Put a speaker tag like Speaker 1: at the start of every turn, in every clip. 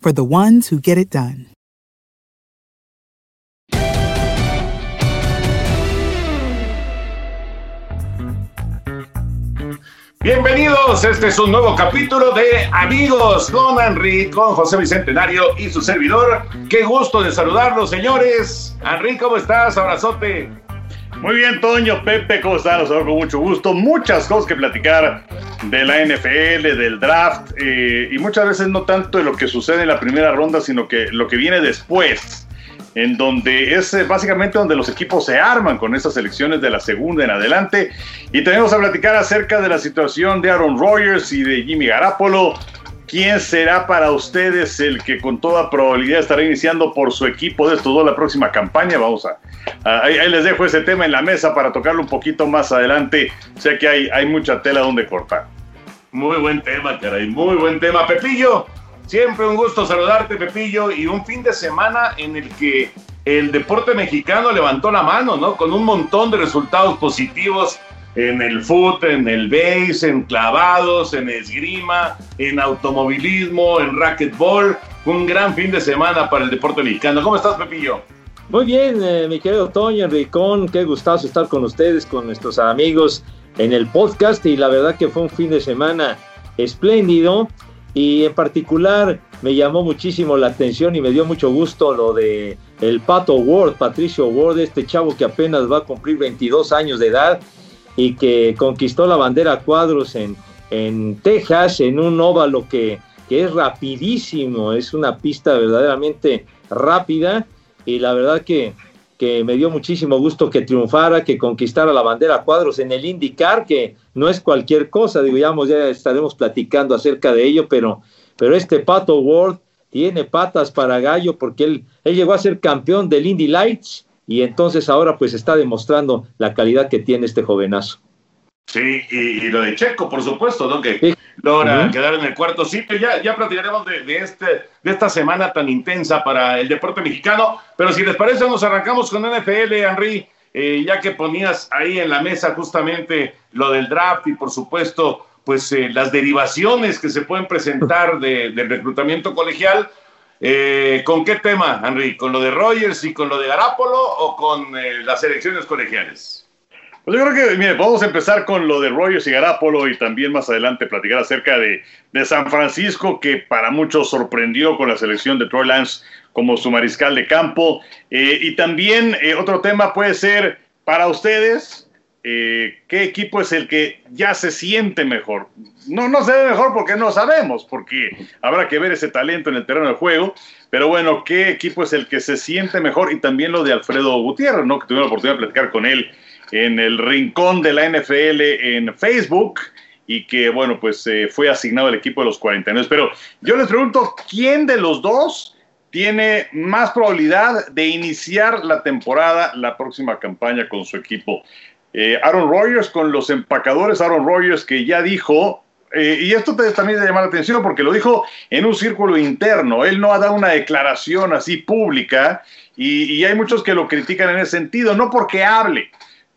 Speaker 1: for the ones who get it done.
Speaker 2: Bienvenidos, este es un nuevo capítulo de Amigos con Henry, con José Bicentenario y su servidor. Qué gusto de saludarlos, señores. Henry, ¿cómo estás? Abrazote.
Speaker 3: Muy bien, Toño, Pepe, ¿cómo están? Los con mucho gusto. Muchas cosas que platicar de la NFL, del draft, eh, y muchas veces no tanto de lo que sucede en la primera ronda, sino que lo que viene después en donde es eh, básicamente donde los equipos se arman con esas elecciones de la segunda en adelante. Y tenemos a platicar acerca de la situación de Aaron Rodgers y de Jimmy Garapolo. ¿Quién será para ustedes el que con toda probabilidad estará iniciando por su equipo de estos dos la próxima campaña? Vamos a, ahí, les dejo ese tema en la mesa para tocarlo un poquito más adelante. Sé que hay, hay mucha tela donde cortar.
Speaker 2: Muy buen tema, caray, muy buen tema. Pepillo, Siempre un gusto saludarte, Pepillo, y un fin de semana en el que el deporte mexicano levantó la mano, ¿no? Con un montón de resultados positivos en el foot, en el base, en clavados, en esgrima, en automovilismo, en racquetball. Un gran fin de semana para el deporte mexicano. ¿Cómo estás, Pepillo?
Speaker 4: Muy bien, eh, mi querido Toño Enricón, qué gustazo estar con ustedes, con nuestros amigos en el podcast y la verdad que fue un fin de semana espléndido y en particular me llamó muchísimo la atención y me dio mucho gusto lo de el Pato Ward, Patricio Ward, este chavo que apenas va a cumplir 22 años de edad y que conquistó la bandera cuadros en, en Texas, en un óvalo que, que es rapidísimo, es una pista verdaderamente rápida y la verdad que que me dio muchísimo gusto que triunfara, que conquistara la bandera cuadros en el IndyCar, que no es cualquier cosa, digamos, ya estaremos platicando acerca de ello, pero, pero este Pato Ward tiene patas para gallo porque él, él llegó a ser campeón del Indy Lights y entonces ahora pues está demostrando la calidad que tiene este jovenazo.
Speaker 2: Sí, y, lo de Checo, por supuesto, ¿no? Que logra quedar en el cuarto sitio. Ya, ya platicaremos de, este, de esta semana tan intensa para el deporte mexicano. Pero si les parece, nos arrancamos con NFL, Henry. Eh, ya que ponías ahí en la mesa justamente lo del draft y, por supuesto, pues eh, las derivaciones que se pueden presentar de, del reclutamiento colegial. Eh, ¿Con qué tema, Henry? ¿Con lo de Rogers y con lo de Garapolo o con las elecciones colegiales?
Speaker 3: Pues yo creo que, mire, vamos a empezar con lo de Rogers y Garapolo y también más adelante platicar acerca de, San Francisco, que para muchos sorprendió con la selección de Troy Lance como su mariscal de campo. Eh, y también eh, otro tema puede ser para ustedes, eh, ¿qué equipo es el que ya se siente mejor? No, no se ve mejor porque no sabemos, porque habrá que ver ese talento en el terreno de juego. Pero bueno, ¿qué equipo es el que se siente mejor? Y también lo de Alfredo Gutiérrez, ¿no? Que tuve la oportunidad de platicar con él en el rincón de la NFL en Facebook y que, bueno, pues eh, fue asignado al equipo de los 49. Pero yo les pregunto, ¿quién de los dos tiene más probabilidad de iniciar la temporada, la próxima campaña con su equipo. Eh, Aaron Rodgers con los empacadores, Aaron Rodgers que ya dijo, eh, y esto también te llama la atención porque lo dijo en un círculo interno, él no ha dado una declaración así pública y, y hay muchos que lo critican en ese sentido, no porque hable,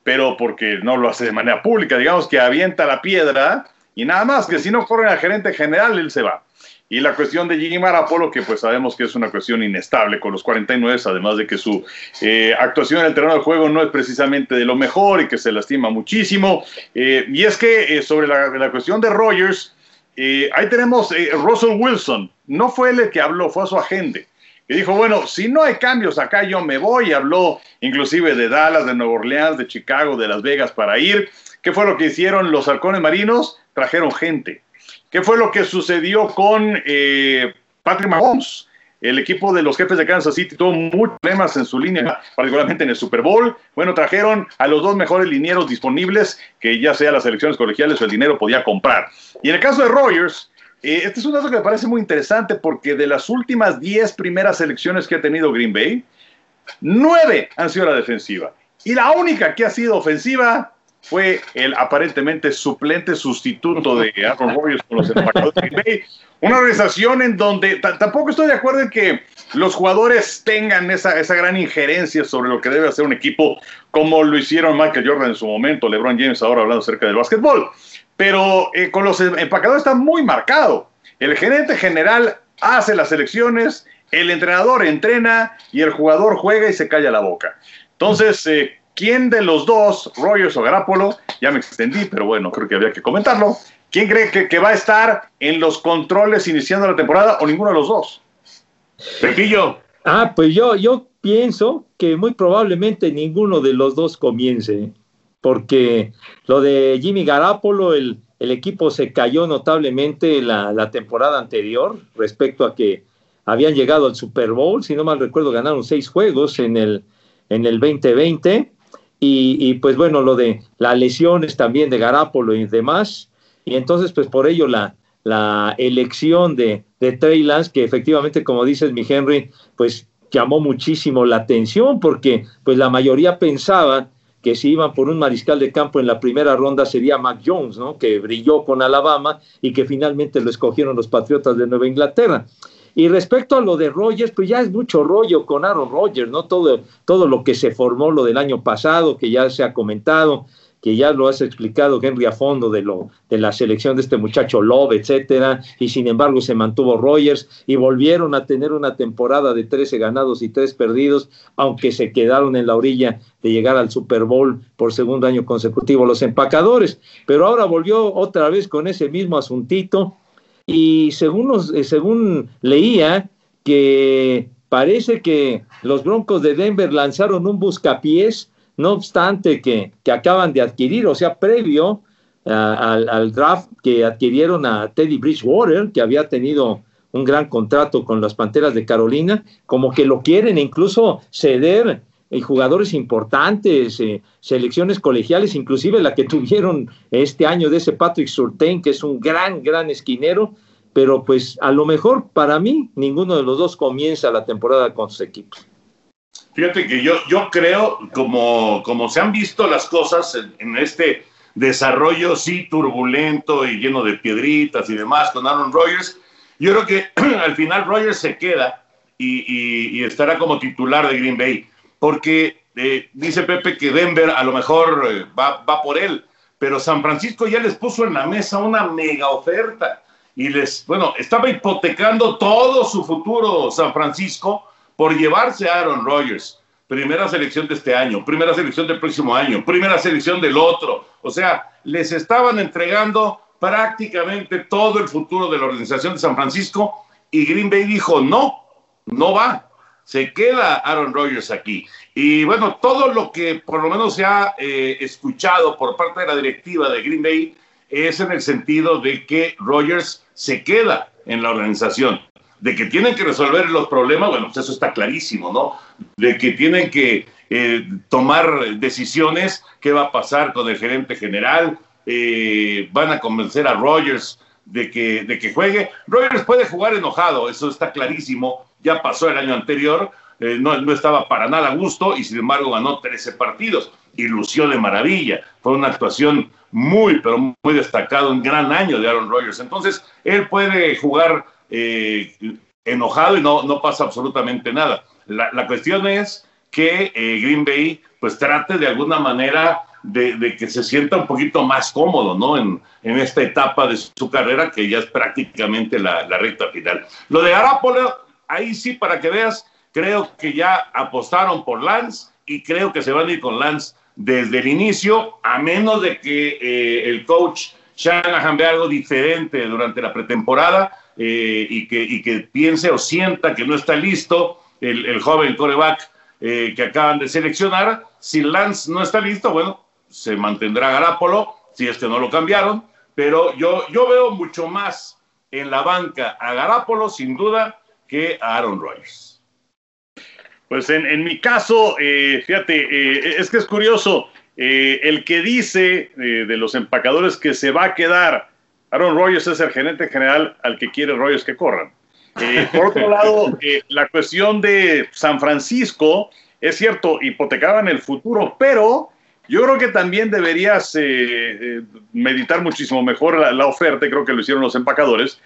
Speaker 3: pero porque no lo hace de manera pública, digamos que avienta la piedra y nada más, que si no corre al gerente general, él se va. Y la cuestión de Jimmy Marapolo, que pues sabemos que es una cuestión inestable con los 49, además de que su eh, actuación en el terreno del juego no es precisamente de lo mejor y que se lastima muchísimo. Eh, y es que eh, sobre la, cuestión de Rogers, ahí tenemos Russell Wilson, no fue él el que habló, fue su agente, que dijo, bueno, si no hay cambios acá yo me voy, habló inclusive de Dallas, de Nueva Orleans, de Chicago, de Las Vegas para ir. ¿Qué fue lo que hicieron los halcones marinos? Trajeron gente ¿Qué fue lo que sucedió con eh, Patrick Mahomes? El equipo de los jefes de Kansas City tuvo muchos problemas en su línea, particularmente en el Super Bowl. Bueno, trajeron a los dos mejores linieros disponibles, que ya sea las elecciones colegiales o el dinero podía comprar. Y en el caso de Rogers, eh, este es un dato que me parece muy interesante porque de las últimas 10 primeras elecciones que ha tenido Green Bay, 9 han sido la defensiva. Y la única que ha sido ofensiva fue el aparentemente suplente sustituto de Aaron Rodgers con los empacadores de Bay. Una organización en donde tampoco estoy de acuerdo en que los jugadores tengan esa, esa gran injerencia sobre lo que debe hacer un equipo, como lo hicieron Michael Jordan en su momento, LeBron James ahora hablando acerca del básquetbol. Pero eh, con los empacadores está muy marcado. El gerente general hace las elecciones, el entrenador entrena y el jugador juega y se calla la boca. Entonces, eh, ¿Quién de los dos, Rogers o Garapolo, ya me extendí, pero bueno, creo que había que comentarlo, ¿quién cree que, va a estar en los controles iniciando la temporada o ninguno de los dos? Pepillo.
Speaker 4: Ah, pues yo, yo pienso que muy probablemente ninguno de los dos comience, porque lo de Jimmy Garapolo, el, el equipo se cayó notablemente la, la temporada anterior respecto a que habían llegado al Super Bowl, si no mal recuerdo, ganaron seis juegos en el, en el 2020 y, pues bueno, lo de las lesiones también de Garapolo y demás. Y entonces, pues por ello la, la elección de, de Trey Lance, que efectivamente, como dices, mi Henry, pues llamó muchísimo la atención porque pues la mayoría pensaba que si iban por un mariscal de campo en la primera ronda sería Mac Jones, ¿no? Que brilló con Alabama y que finalmente lo escogieron los Patriotas de Nueva Inglaterra. Y respecto a lo de Rogers, pues ya es mucho rollo con Aaron Rodgers, ¿no? Todo, todo lo que se formó lo del año pasado, que ya se ha comentado, que ya lo has explicado Henry a fondo de lo de la selección de este muchacho Love, etcétera, y sin embargo se mantuvo Rogers y volvieron a tener una temporada de 13 ganados y 3 perdidos, aunque se quedaron en la orilla de llegar al Super Bowl por segundo año consecutivo los empacadores, pero ahora volvió otra vez con ese mismo asuntito y según, eh, según leía que parece que los Broncos de Denver lanzaron un buscapiés, no obstante que, que acaban de adquirir, o sea, previo al, al, draft que adquirieron a Teddy Bridgewater, que había tenido un gran contrato con las Panteras de Carolina, como que lo quieren incluso ceder jugadores importantes, eh, selecciones colegiales, inclusive la que tuvieron este año de ese Patrick Surtain, que es un gran, gran esquinero, pero pues a lo mejor para mí ninguno de los dos comienza la temporada con sus equipos.
Speaker 2: Fíjate que yo, yo creo, como, como se han visto las cosas en, este desarrollo, sí, turbulento y lleno de piedritas y demás con Aaron Rodgers, yo creo que al final Rodgers se queda y estará como titular de Green Bay porque eh, dice Pepe que Denver a lo mejor eh, va, por él, pero San Francisco ya les puso en la mesa una mega oferta y les, bueno, estaba hipotecando todo su futuro San Francisco por llevarse a Aaron Rodgers. Primera selección de este año, primera selección del próximo año, primera selección del otro. O sea, les estaban entregando prácticamente todo el futuro de la organización de San Francisco y Green Bay dijo, no, no va se queda Aaron Rodgers aquí. Y bueno, todo lo que por lo menos se ha eh, escuchado por parte de la directiva de Green Bay es en el sentido de que Rodgers se queda en la organización, de que tienen que resolver los problemas, bueno, pues eso está clarísimo, ¿no? De que tienen que eh, tomar decisiones, qué va a pasar con el gerente general, eh, van a convencer a Rodgers de que, de que juegue. Rodgers puede jugar enojado, eso está clarísimo, ya pasó el año anterior, eh, no, no, estaba para nada a gusto y sin embargo ganó 13 partidos y lució de maravilla. Fue una actuación muy, pero muy destacada, un gran año de Aaron Rodgers. Entonces, él puede jugar eh, enojado y no, no pasa absolutamente nada. La, la cuestión es que eh, Green Bay pues trate de alguna manera de, de, que se sienta un poquito más cómodo, ¿no? En, en, esta etapa de su carrera que ya es prácticamente la, recta final. Lo de Garapolo, ahí sí, para que veas, creo que ya apostaron por Lance y creo que se van a ir con Lance desde el inicio, a menos de que eh, el coach Shanahan vea algo diferente durante la pretemporada eh, y, que, piense o sienta que no está listo el, el joven coreback eh, que acaban de seleccionar. Si Lance no está listo, bueno, se mantendrá Garapolo, si es que no lo cambiaron, pero yo, yo veo mucho más en la banca a Garapolo, sin duda, que a Aaron Rodgers.
Speaker 3: Pues en, en mi caso, eh, fíjate, eh, es que es curioso, eh, el que dice de los empacadores que se va a quedar Aaron Rodgers es el gerente general al que quiere Rodgers que corran. Por otro lado, la cuestión de San Francisco, es cierto, hipotecaban el futuro, pero yo creo que también deberías meditar muchísimo mejor la, la oferta, creo que lo hicieron los empacadores,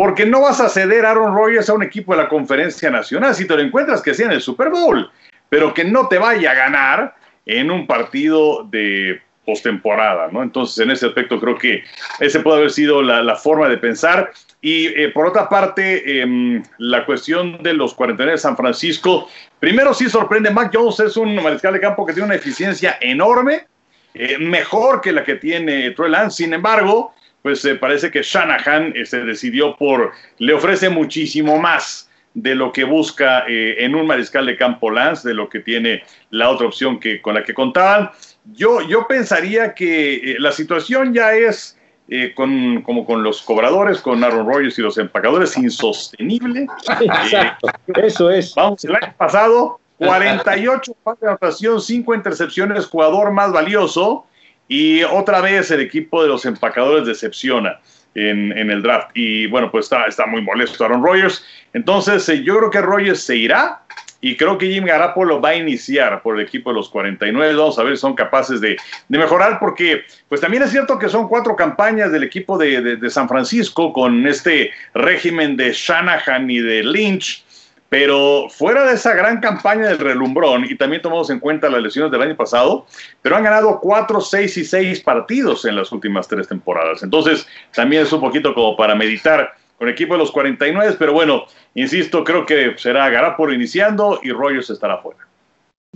Speaker 3: porque no vas a ceder a Aaron Rodgers a un equipo de la Conferencia Nacional si te lo encuentras que sea en el Super Bowl, pero que no te vaya a ganar en un partido de postemporada, ¿no? Entonces, en ese aspecto creo que ese puede haber sido la, forma de pensar. Y eh, por otra parte, eh, la cuestión de los 49 de San Francisco, primero sí sorprende, Mac Jones es un mariscal de campo que tiene una eficiencia enorme, eh, mejor que la que tiene Troy Lance, sin embargo, pues parece que Shanahan se decidió por, le ofrece muchísimo más de lo que busca eh, en un mariscal de campo Lance, de lo que tiene la otra opción que, con la que contaban. Yo, yo pensaría que eh, la situación ya es, eh, con, como con los cobradores, con Aaron Rodgers y los empacadores, insostenible.
Speaker 4: Exacto, eso es.
Speaker 3: Vamos, el año pasado, 48 pases de anotación, 5 intercepciones, jugador más valioso, y otra vez el equipo de los empacadores decepciona en, en, el draft. Y bueno, pues está, está muy molesto Aaron Rodgers. Entonces, eh, yo creo que Rodgers se irá y creo que Jim Garapolo va a iniciar por el equipo de los 49. Vamos a ver si son capaces de, de, mejorar, porque pues también es cierto que son cuatro campañas del equipo de, de, de San Francisco con este régimen de Shanahan y de Lynch. Pero fuera de esa gran campaña del relumbrón, y también tomamos en cuenta las lesiones del año pasado, pero han ganado 4, 6 y 6 partidos en las últimas tres temporadas. Entonces, también es un poquito como para meditar con el equipo de los 49, pero bueno, insisto, creo que será Garapolo iniciando y Rogers estará fuera.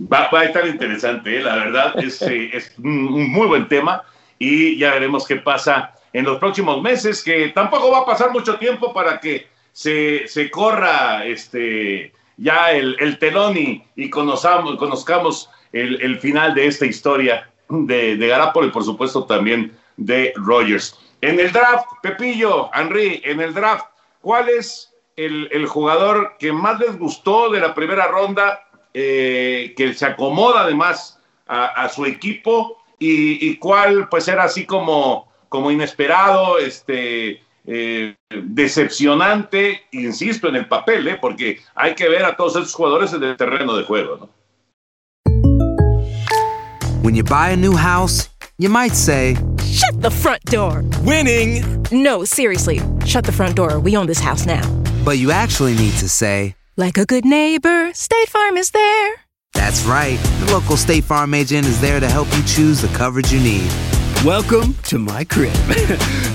Speaker 2: Va, va, a estar interesante, ¿eh? la verdad, es, eh, es un muy buen tema y ya veremos qué pasa en los próximos meses, que tampoco va a pasar mucho tiempo para que se, se corra este, ya el, el telón y, y conozcamos, conozcamos el, el, final de esta historia de, de y por supuesto también de Rogers. En el draft, Pepillo, Henry, en el draft, ¿cuál es el, el jugador que más les gustó de la primera ronda, eh, que se acomoda además a, a su equipo y, y, cuál pues era así como, como inesperado, este, eh, decepcionante, insisto, en el papel, ¿eh? porque hay que ver a todos esos jugadores en el terreno de juego. ¿no?
Speaker 5: When you buy a new house, you might say,
Speaker 6: Shut the front door!
Speaker 7: Winning!
Speaker 6: No, seriously, shut the front door. We own this house now.
Speaker 5: But you actually need to say,
Speaker 6: Like a good neighbor, State Farm is there.
Speaker 5: That's right. The local State Farm agent is there to help you choose the coverage you need.
Speaker 7: Welcome to my crib.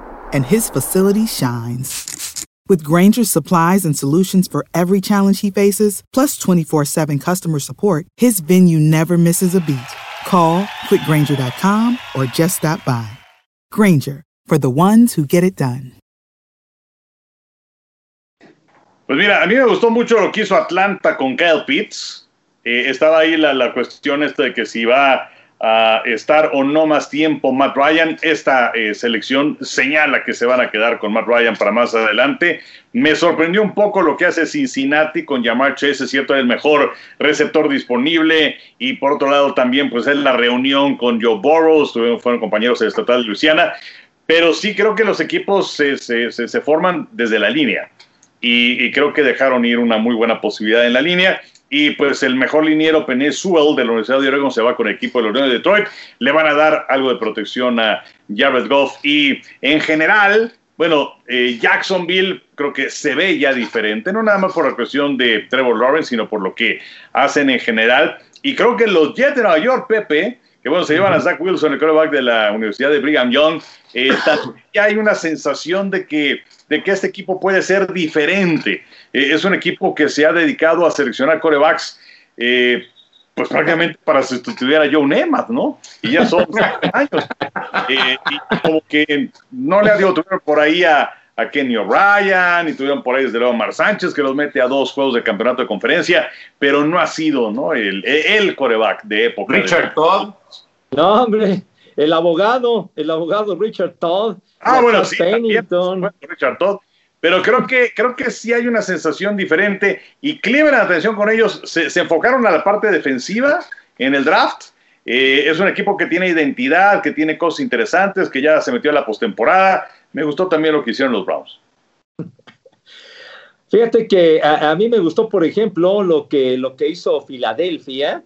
Speaker 1: and his facility shines. With Granger's supplies and solutions for every challenge he faces, plus 24 7 customer support, his venue never misses a beat. Call quickgranger.com or just stop by. Granger, for the ones who get it done.
Speaker 3: Pues mira, a mí me gustó mucho lo que hizo Atlanta con Kyle Pitts. Eh, estaba ahí la, la, cuestión esta de que si va a estar o no más tiempo Matt Ryan. Esta eh, selección señala que se van a quedar con Matt Ryan para más adelante. Me sorprendió un poco lo que hace Cincinnati con Jamar Chase, es cierto, el mejor receptor disponible. Y por otro lado también pues es la reunión con Joe Burrows, fueron compañeros de Estatal de Luisiana. Pero sí creo que los equipos se, se, se, forman desde la línea. Y, creo que dejaron ir una muy buena posibilidad en la línea. Y pues el mejor liniero Penny Sewell de la Universidad de Oregon se va con el equipo de la Unión de Detroit. Le van a dar algo de protección a Jared Goff. Y en general, bueno, eh, Jacksonville creo que se ve ya diferente, no nada más por la cuestión de Trevor Lawrence, sino por lo que hacen en general. Y creo que los Jets de Nueva York, Pepe, que bueno, se llevan a Zach Wilson, el quarterback de la Universidad de Brigham Young, eh, ya hay una sensación de que, de que este equipo puede ser diferente. Eh, es un equipo que se ha dedicado a seleccionar corebacks, eh, pues prácticamente para sustituir a Joe Namath, ¿no? Y ya son años. Y como que no le ha dio por ahí a, a Kenny O'Brien y tuvieron por ahí desde luego a Mar Sánchez que los mete a dos juegos de campeonato de conferencia, pero no ha sido ¿no? el, el coreback de época.
Speaker 2: Richard Todd.
Speaker 4: No, hombre, el abogado, el abogado Richard Todd.
Speaker 3: Ah, bueno, sí, también, Richard Todd. Pero creo que, creo que sí hay una sensación diferente y Cleveland, atención con ellos, se, se enfocaron a la parte defensiva en el draft. Eh, es un equipo que tiene identidad, que tiene cosas interesantes, que ya se metió a la postemporada. Me gustó también lo que hicieron los Browns.
Speaker 4: Fíjate que a, a, mí me gustó, por ejemplo, lo que, lo que hizo Filadelfia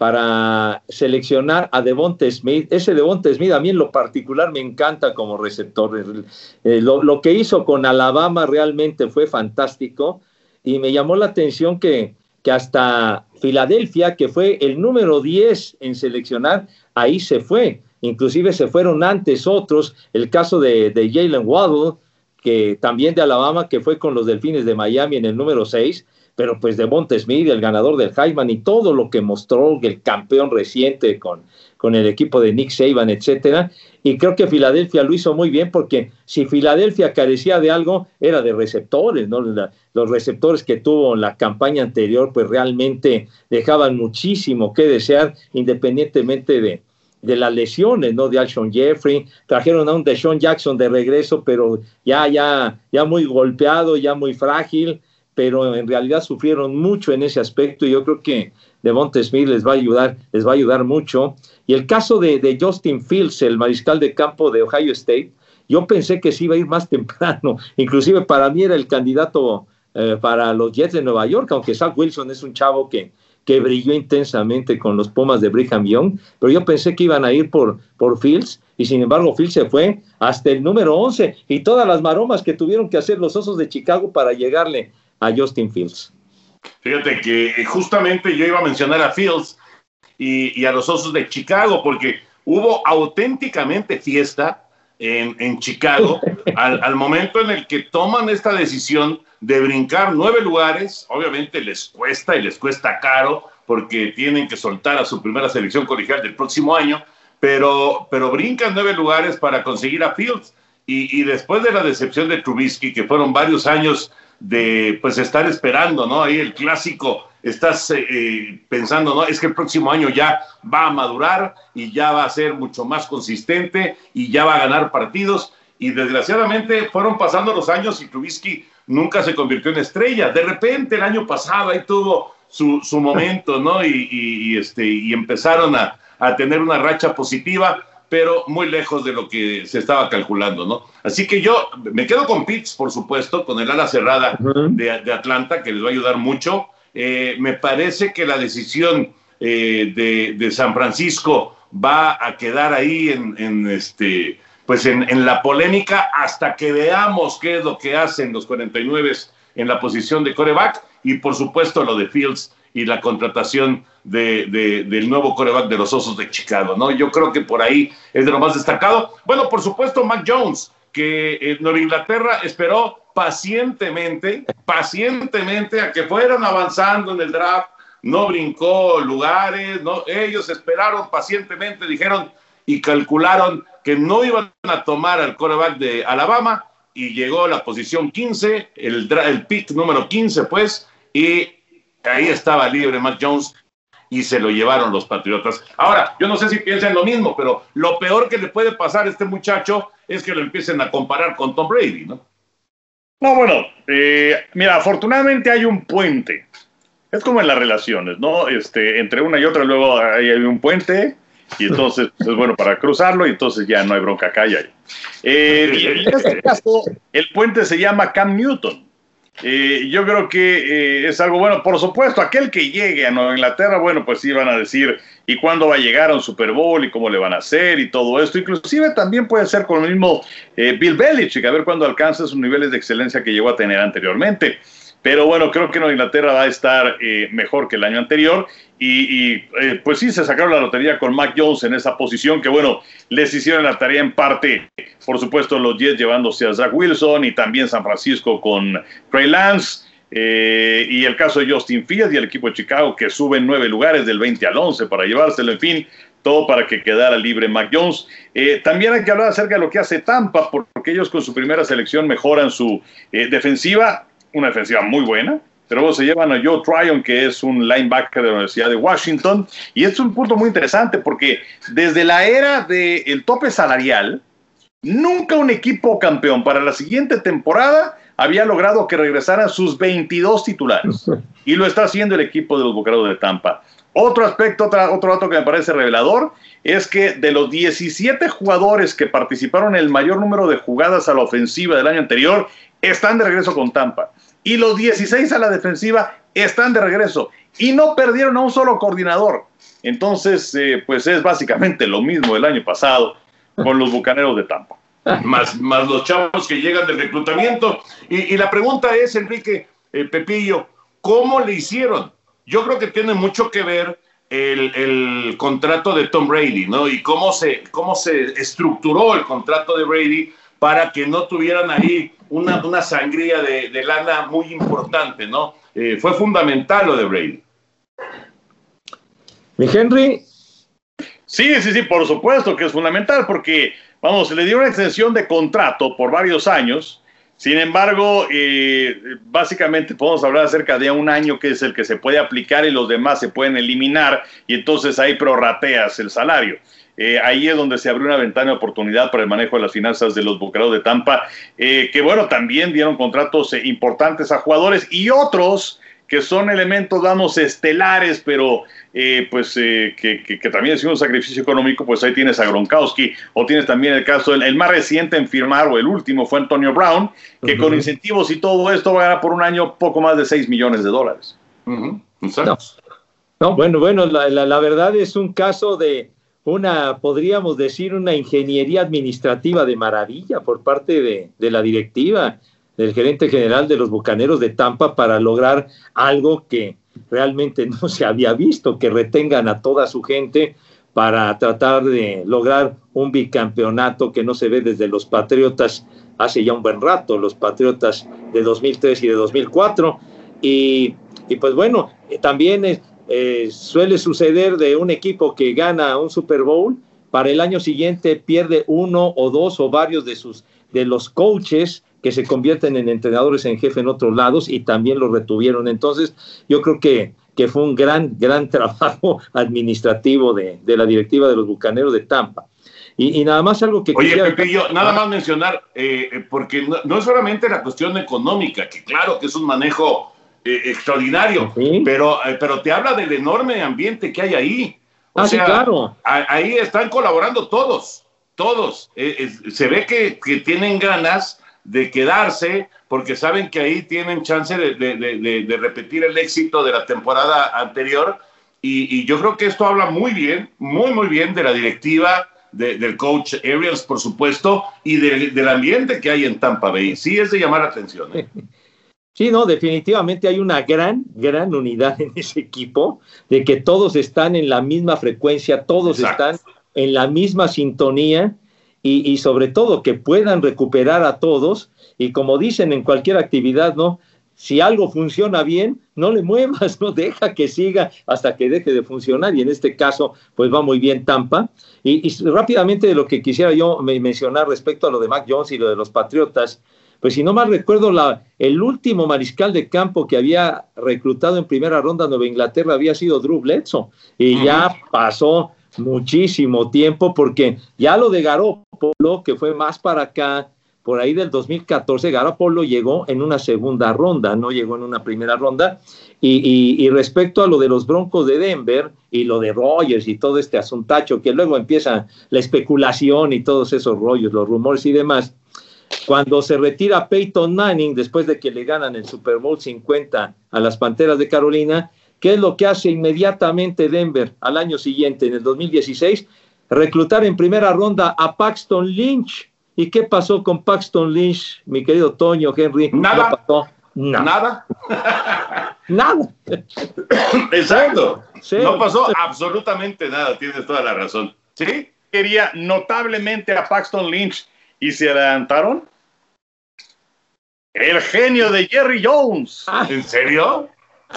Speaker 4: para seleccionar a Devonte Smith. Ese Devonte Smith a mí en lo particular me encanta como receptor. Eh, lo, lo, que hizo con Alabama realmente fue fantástico y me llamó la atención que, que hasta Filadelfia, que fue el número 10 en seleccionar, ahí se fue. Inclusive se fueron antes otros, el caso de, de Jalen Waddle, que también de Alabama, que fue con los Delfines de Miami en el número 6, pero pues de Monte Smith, el ganador del Heisman y todo lo que mostró el campeón reciente con, con el equipo de Nick Saban, etcétera. Y creo que Filadelfia lo hizo muy bien porque si Filadelfia carecía de algo, era de receptores, ¿no? Los receptores que tuvo en la campaña anterior, pues realmente dejaban muchísimo que desear, independientemente de, de las lesiones, ¿no? De Alshon Jeffrey, trajeron a un Deshaun Jackson de regreso, pero ya, ya, ya muy golpeado, ya muy frágil, pero en realidad sufrieron mucho en ese aspecto y yo creo que Devonta Smith les va a ayudar, les va a ayudar mucho. Y el caso de, Justin Fields, el mariscal de campo de Ohio State, yo pensé que sí iba a ir más temprano, inclusive para mí era el candidato eh, para los Jets de Nueva York, aunque Zach Wilson es un chavo que, que brilló intensamente con los Pumas de Brigham Young, pero yo pensé que iban a ir por, por Fields, y sin embargo Fields se fue hasta el número 11, y todas las maromas que tuvieron que hacer los Osos de Chicago para llegarle a Justin Fields.
Speaker 2: Fíjate que justamente yo iba a mencionar a Fields y, y a los Osos de Chicago, porque hubo auténticamente fiesta en, Chicago al, al, momento en el que toman esta decisión de brincar nueve lugares. Obviamente les cuesta y les cuesta caro porque tienen que soltar a su primera selección colegial del próximo año, pero, pero brincan nueve lugares para conseguir a Fields. Y, y después de la decepción de Trubisky, que fueron varios años de pues estar esperando, ¿no? Ahí el clásico, estás eh, pensando, ¿no? Es que el próximo año ya va a madurar y ya va a ser mucho más consistente y ya va a ganar partidos. Y desgraciadamente fueron pasando los años y Trubisky nunca se convirtió en estrella. De repente el año pasado ahí tuvo su, su momento, ¿no? Y, y, y, este, y empezaron a, a tener una racha positiva pero muy lejos de lo que se estaba calculando, ¿no? Así que yo me quedo con Pitts, por supuesto, con el ala cerrada uh -huh. de, de, Atlanta, que les va a ayudar mucho. Eh, me parece que la decisión eh, de, San Francisco va a quedar ahí en, en, este, pues en, la polémica hasta que veamos qué es lo que hacen los 49 en la posición de coreback y por supuesto lo de Fields y la contratación de, del nuevo coreback de los Osos de Chicago, ¿no? Yo creo que por ahí es de lo más destacado. Bueno, por supuesto, Mac Jones, que en Nueva Inglaterra esperó pacientemente, pacientemente a que fueran avanzando en el draft, no brincó lugares, no, ellos esperaron pacientemente, dijeron y calcularon que no iban a tomar al coreback de Alabama y llegó a la posición 15, el, el pick número 15, pues, y ahí estaba libre Mac Jones y se lo llevaron los Patriotas. Ahora, yo no sé si piensan lo mismo, pero lo peor que le puede pasar a este muchacho es que lo empiecen a comparar con Tom Brady, ¿no?
Speaker 3: No, bueno, eh, mira, afortunadamente hay un puente. Es como en las relaciones, ¿no? Este, entre una y otra luego hay, un puente y entonces es bueno para cruzarlo y entonces ya no hay bronca acá y ahí. Eh, en este caso, el puente se llama Cam Newton. Eh, yo creo que es algo bueno. Por supuesto, aquel que llegue a Nueva Inglaterra, bueno, pues sí van a decir, ¿y cuándo va a llegar a un Super Bowl? ¿Y cómo le van a hacer? Y todo esto. Inclusive también puede ser con el mismo Bill Belichick, a ver cuándo alcanza sus niveles de excelencia que llegó a tener anteriormente. Pero bueno, creo que Nueva Inglaterra va a estar eh, mejor que el año anterior. Y, eh, pues sí, se sacaron la lotería con Mac Jones en esa posición, que bueno, les hicieron la tarea en parte, por supuesto, los Jets llevándose a Zach Wilson y también San Francisco con Trey Lance. Eh, y el caso de Justin Fields y el equipo de Chicago que suben nueve lugares del 20 al 11 para llevárselo, en fin, todo para que quedara libre Mac Jones. también hay que hablar acerca de lo que hace Tampa, porque ellos con su primera selección mejoran su defensiva una defensiva muy buena, pero luego se llevan a Joe Tryon, que es un linebacker de la Universidad de Washington, y es un punto muy interesante porque desde la era del tope salarial, nunca un equipo campeón para la siguiente temporada había logrado que regresaran sus 22 titulares, y lo está haciendo el equipo de los Bucaneros de Tampa. Otro aspecto, otro dato que me parece revelador, es que de los 17 jugadores que participaron en el mayor número de jugadas a la ofensiva del año anterior, están de regreso con Tampa y los 16 a la defensiva están de regreso y no perdieron a un solo coordinador. Entonces, eh, pues es básicamente lo mismo del año pasado con los Bucaneros de Tampa.
Speaker 2: Más, más los chavos que llegan del reclutamiento. Y, la pregunta es, Enrique eh, Pepillo, ¿cómo le hicieron? Yo creo que tiene mucho que ver el, el, contrato de Tom Brady, ¿no? Y cómo se, cómo se estructuró el contrato de Brady para que no tuvieran ahí una, una sangría de, lana muy importante, ¿no? Eh, fue fundamental lo de Brady.
Speaker 4: Mi Henry.
Speaker 3: Sí, sí, sí, por supuesto que es fundamental, porque, vamos, se le dio una extensión de contrato por varios años. Sin embargo, eh, básicamente podemos hablar acerca de un año que es el que se puede aplicar y los demás se pueden eliminar y entonces ahí prorrateas el salario. Eh, ahí es donde se abrió una ventana de oportunidad para el manejo de las finanzas de los Bucaneros de Tampa, eh, que bueno, también dieron contratos eh, importantes a jugadores y otros que son elementos, damos estelares, pero pues que, también es un sacrificio económico, pues ahí tienes a Gronkowski, o tienes también el caso, el, más reciente en firmar, o el último fue Antonio Brown, que con incentivos y todo esto va a ganar por un año poco más de 6 millones de dólares.
Speaker 4: no. bueno, bueno, la verdad es un caso de, una, podríamos decir, una ingeniería administrativa de maravilla por parte de, la directiva, del gerente general de los Bucaneros de Tampa para lograr algo que realmente no se había visto, que retengan a toda su gente para tratar de lograr un bicampeonato que no se ve desde los Patriotas hace ya un buen rato, los Patriotas de 2003 y de 2004. Y, y pues bueno, también es, eh, suele suceder de un equipo que gana un Super Bowl, para el año siguiente pierde uno o dos o varios de sus de los coaches que se convierten en entrenadores en jefe en otros lados y también lo retuvieron. Entonces, yo creo que, que fue un gran, gran trabajo administrativo de, la directiva de los Bucaneros de Tampa. Y, nada más algo que...
Speaker 2: Oye, Pepe, yo, nada más mencionar, eh, porque no, no, es solamente la cuestión económica, que claro que es un manejo eh, extraordinario, pero, eh, pero te habla del enorme ambiente que hay ahí. O ah, sea, claro. ahí están colaborando todos, todos. Eh, se ve que, tienen ganas de quedarse porque saben que ahí tienen chance de, repetir el éxito de la temporada anterior. Y, y, yo creo que esto habla muy bien, muy, muy bien de la directiva, del coach Ariels, por supuesto, y del ambiente que hay en Tampa Bay. Sí es de llamar la atención.
Speaker 4: Sí, no, definitivamente hay una gran, gran unidad en ese equipo, de que todos están en la misma frecuencia, todos están en la misma sintonía y, y, sobre todo que puedan recuperar a todos y como dicen en cualquier actividad, ¿no? Si algo funciona bien, no le muevas, no deja que siga hasta que deje de funcionar y en este caso, pues va muy bien Tampa. Y, y rápidamente de lo que quisiera yo mencionar respecto a lo de Mac Jones y lo de los Patriotas, pues si no mal recuerdo, la, el último mariscal de campo que había reclutado en primera ronda Nueva Inglaterra había sido Drew Bledsoe y ya pasó muchísimo tiempo porque ya lo de Garoppolo, que fue más para acá, por ahí del 2014, Garoppolo llegó en una segunda ronda, no llegó en una primera ronda. Y, y, respecto a lo de los Broncos de Denver y lo de Rogers y todo este asuntacho, que luego empieza la especulación y todos esos rollos, los rumores y demás, cuando se retira Peyton Manning después de que le ganan el Super Bowl 50 a las Panteras de Carolina, ¿qué es lo que hace inmediatamente Denver al año siguiente, en el 2016? Reclutar en primera ronda a Paxton Lynch. ¿Y qué pasó con Paxton Lynch, mi querido Toño Henry?
Speaker 2: Nada. Nada.
Speaker 4: nada.
Speaker 2: Exacto. No pasó absolutamente nada, tienes toda la razón. ¿Sí?
Speaker 3: Quería notablemente a Paxton Lynch y se adelantaron. El genio de Jerry Jones.
Speaker 2: Ah. ¿En serio?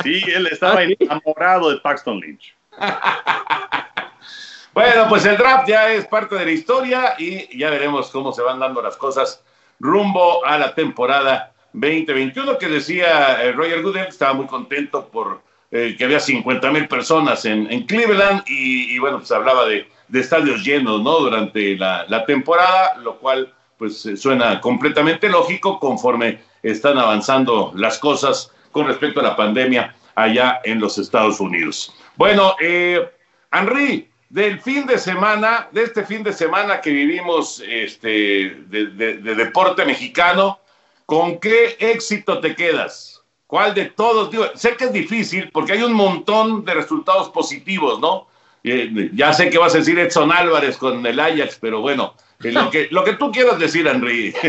Speaker 3: Sí, él estaba ah, enamorado de Paxton Lynch.
Speaker 2: bueno, pues el draft ya es parte de la historia y ya veremos cómo se van dando las cosas rumbo a la temporada 2021 que decía eh, Roger Goodell, estaba muy contento por eh, que había 50 mil personas en, Cleveland y, bueno, pues hablaba de, estadios llenos, ¿no? Durante la, temporada, lo cual pues eh, suena completamente lógico conforme están avanzando las cosas con respecto a la pandemia allá en los Estados Unidos. Bueno, eh, Henry, del fin de semana, de este fin de semana que vivimos este, de, deporte mexicano, ¿con qué éxito te quedas? ¿Cuál de todos? Sé que es difícil porque hay un montón de resultados positivos, ¿no? Eh, ya sé que vas a decir Edson Álvarez con el Ajax, pero bueno, eh, lo que, lo que tú quieras decir, Henry.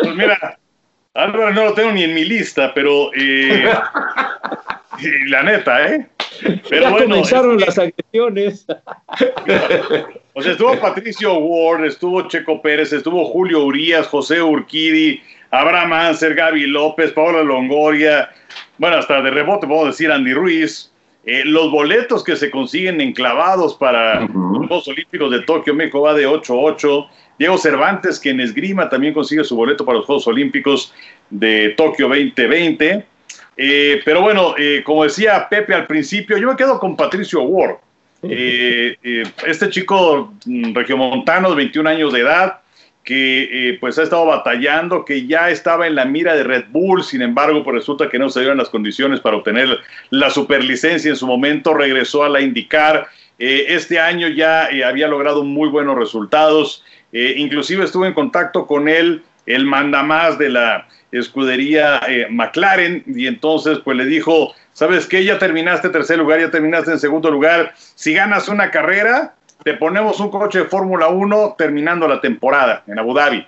Speaker 3: Pues mira, Álvaro no lo tengo ni en mi lista, pero eh, la neta, ¿eh?
Speaker 4: Pero ya comenzaron las agresiones.
Speaker 3: o sea, estuvo Patricio Ward, estuvo Checo Pérez, estuvo Julio Urias, José Urquidi, Abraham Anser, Gaby López, Paola Longoria, bueno, hasta de rebote puedo decir Andy Ruiz. Eh, los boletos que se consiguen enclavados para los Juegos Olímpicos de Tokio, México va de 8-8. Diego Cervantes, quien esgrima, también consigue su boleto para los Juegos Olímpicos de Tokio 2020. Eh, pero bueno, eh, como decía Pepe al principio, yo me quedo con Patricio Ward. este chico mm, regiomontano de 21 años de edad, que eh, pues ha estado batallando, que ya estaba en la mira de Red Bull, sin embargo, pues resulta que no se dieron las condiciones para obtener la superlicencia en su momento, regresó a la indicar, eh, este año ya eh, había logrado muy buenos resultados, inclusive estuve en contacto con él, el mandamás de la escudería McLaren, y entonces pues le dijo, ¿sabes qué? Ya terminaste tercer lugar, ya terminaste en segundo lugar, si ganas una carrera, te ponemos un coche de Fórmula 1 terminando la temporada en Abu Dhabi.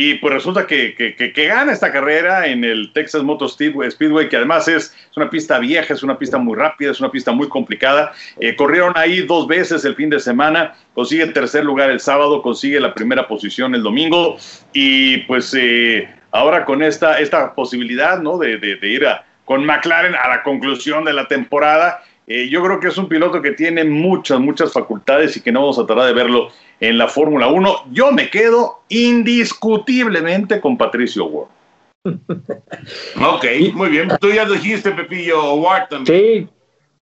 Speaker 3: Y pues resulta que, que, gana esta carrera en el Texas Motor Speedway, que además es, una pista vieja, es una pista muy rápida, es una pista muy complicada. Eh, corrieron ahí dos veces el fin de semana, consigue el tercer lugar el sábado, consigue la primera posición el domingo. Y pues eh, ahora con esta, esta posibilidad ¿no? de, de, ir con McLaren a la conclusión de la temporada, eh, yo creo que es un piloto que tiene muchas, muchas facultades y que no vamos a tratar de verlo en la Fórmula 1. Yo me quedo indiscutiblemente con Patricio Ward.
Speaker 2: ok, muy bien. Tú ya dijiste, Pepillo, Ward también.
Speaker 4: Sí.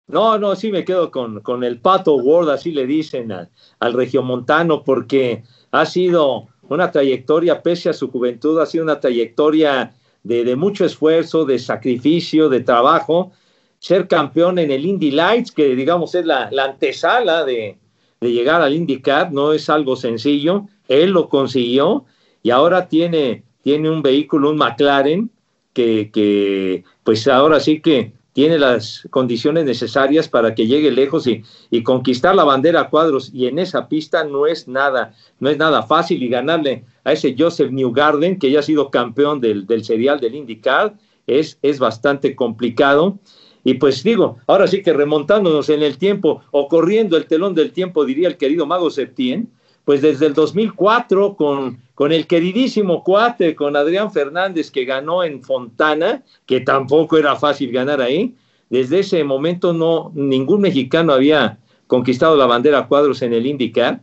Speaker 4: No, no, sí me quedo con, con el Pato Ward, así le dicen al, al regiomontano, porque ha sido una trayectoria, pese a su juventud, ha sido una trayectoria de, de mucho esfuerzo, de sacrificio, de trabajo, ser campeón en el Indy Lights, que digamos es la, antesala de, llegar al IndyCar, no es algo sencillo, él lo consiguió y ahora tiene, tiene un vehículo, un McLaren, que, pues ahora sí que tiene las condiciones necesarias para que llegue lejos y, y, conquistar la bandera a cuadros. Y en esa pista no es nada, no es nada fácil y ganarle a ese Joseph Newgarden, que ya ha sido campeón del, del serial del IndyCar, es, es bastante complicado. Y pues digo, ahora sí que remontándonos en el tiempo o corriendo el telón del tiempo, diría el querido Mago Septién, pues desde el 2004 con, con el queridísimo cuate, con Adrián Fernández que ganó en Fontana, que tampoco era fácil ganar ahí, desde ese momento no, ningún mexicano había conquistado la bandera cuadros en el IndyCar.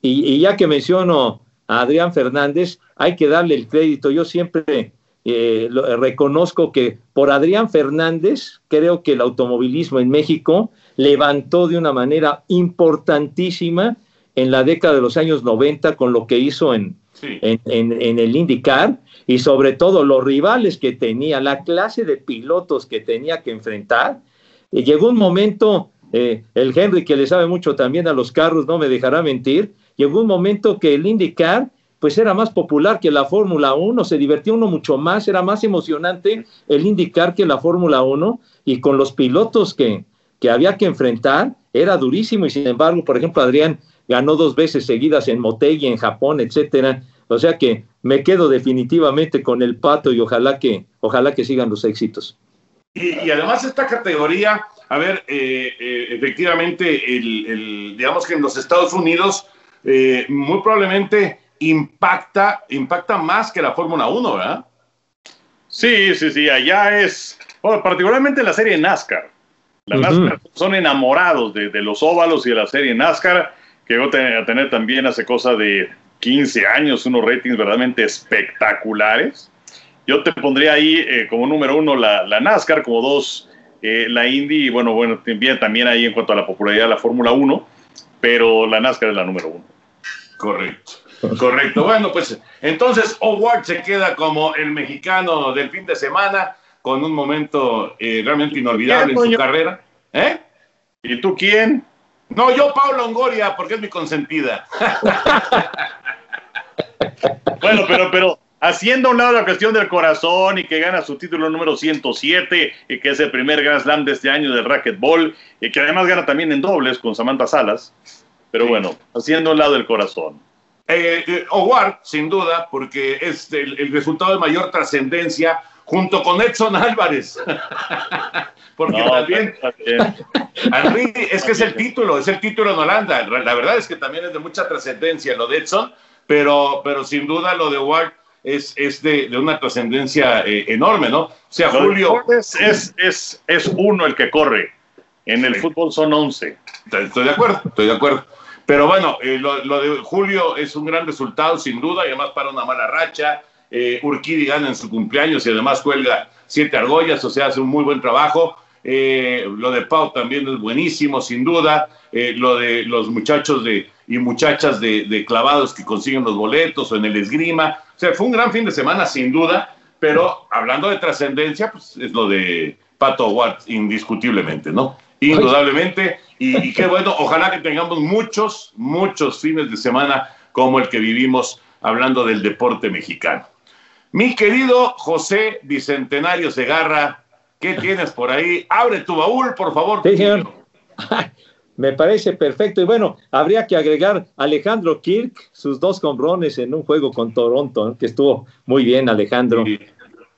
Speaker 4: Y, y ya que menciono a Adrián Fernández, hay que darle el crédito. Yo siempre eh, lo, reconozco que por Adrián Fernández, creo que el automovilismo en México levantó de una manera importantísima en la década de los años 90 con lo que hizo en, sí. en, en, en, el IndyCar y sobre todo los rivales que tenía, la clase de pilotos que tenía que enfrentar. Y llegó un momento, eh, el Henry que le sabe mucho también a los carros, no me dejará mentir, llegó un momento que el IndyCar pues era más popular que la Fórmula 1, se divertía uno mucho más, era más emocionante el indicar que la Fórmula 1 y con los pilotos que, que había que enfrentar era durísimo y sin embargo, por ejemplo, Adrián ganó dos veces seguidas en Motegi, en Japón, etcétera. O sea que me quedo definitivamente con el pato y ojalá que, ojalá que sigan los éxitos.
Speaker 2: Y, además esta categoría, a ver, eh, eh, efectivamente, el, el, digamos que en los Estados Unidos, eh, muy probablemente impacta, impacta más que la Fórmula 1, ¿verdad?
Speaker 3: Sí, sí, sí, allá es, bueno, particularmente la serie NASCAR. La uh -huh. NASCAR son enamorados de, de, los óvalos y de la serie NASCAR, que llegó a tener también hace cosa de 15 años unos ratings verdaderamente espectaculares. Yo te pondría ahí eh, como número uno la, la, NASCAR, como dos eh, la Indy, y bueno, bueno, también, también ahí en cuanto a la popularidad de la Fórmula 1, pero la NASCAR es la número uno.
Speaker 2: Correcto. Correcto. Bueno, pues entonces Howard se queda como el mexicano del fin de semana con un momento eh, realmente inolvidable en su carrera. ¿Eh?
Speaker 3: ¿Y tú quién?
Speaker 2: No, yo Pablo Longoria, porque es mi consentida.
Speaker 3: bueno, pero, pero haciendo a un lado la cuestión del corazón y que gana su título número 107 y que es el primer Grand Slam de este año del racquetball y que además gana también en dobles con Samantha Salas. Pero sí. bueno, haciendo a un lado el corazón.
Speaker 2: Eh, eh, Howard, sin duda, porque es el, el resultado de mayor trascendencia junto con Edson Álvarez. porque no, también, Henry, es que es el título, es el título en Holanda. La verdad es que también es de mucha trascendencia lo de Edson, pero, pero sin duda lo de Howard es, es de, de una trascendencia eh, enorme, ¿no? O sea,
Speaker 3: lo
Speaker 2: Julio.
Speaker 3: Es, es, es, es, uno el que corre. En el sí. fútbol son 11.
Speaker 2: Estoy de acuerdo, estoy de acuerdo. Pero bueno, eh, lo, lo, de Julio es un gran resultado, sin duda, y además para una mala racha. Eh, Urquidi gana en su cumpleaños y además cuelga siete argollas, o sea, hace un muy buen trabajo. Eh, lo de Pau también es buenísimo, sin duda. Eh, lo de los muchachos de, y muchachas de, de, clavados que consiguen los boletos o en el esgrima. O sea, fue un gran fin de semana, sin duda, pero hablando de trascendencia, pues es lo de Pato Ward, indiscutiblemente, ¿no? Indudablemente. Y, y, qué bueno, ojalá que tengamos muchos, muchos fines de semana como el que vivimos hablando del deporte mexicano. Mi querido José Bicentenario Segarra, ¿qué tienes por ahí? Abre tu baúl, por favor.
Speaker 4: Sí, señor. Me parece perfecto. Y bueno, habría que agregar Alejandro Kirk, sus dos comprones en un juego con Toronto, que estuvo muy bien, Alejandro. Sí.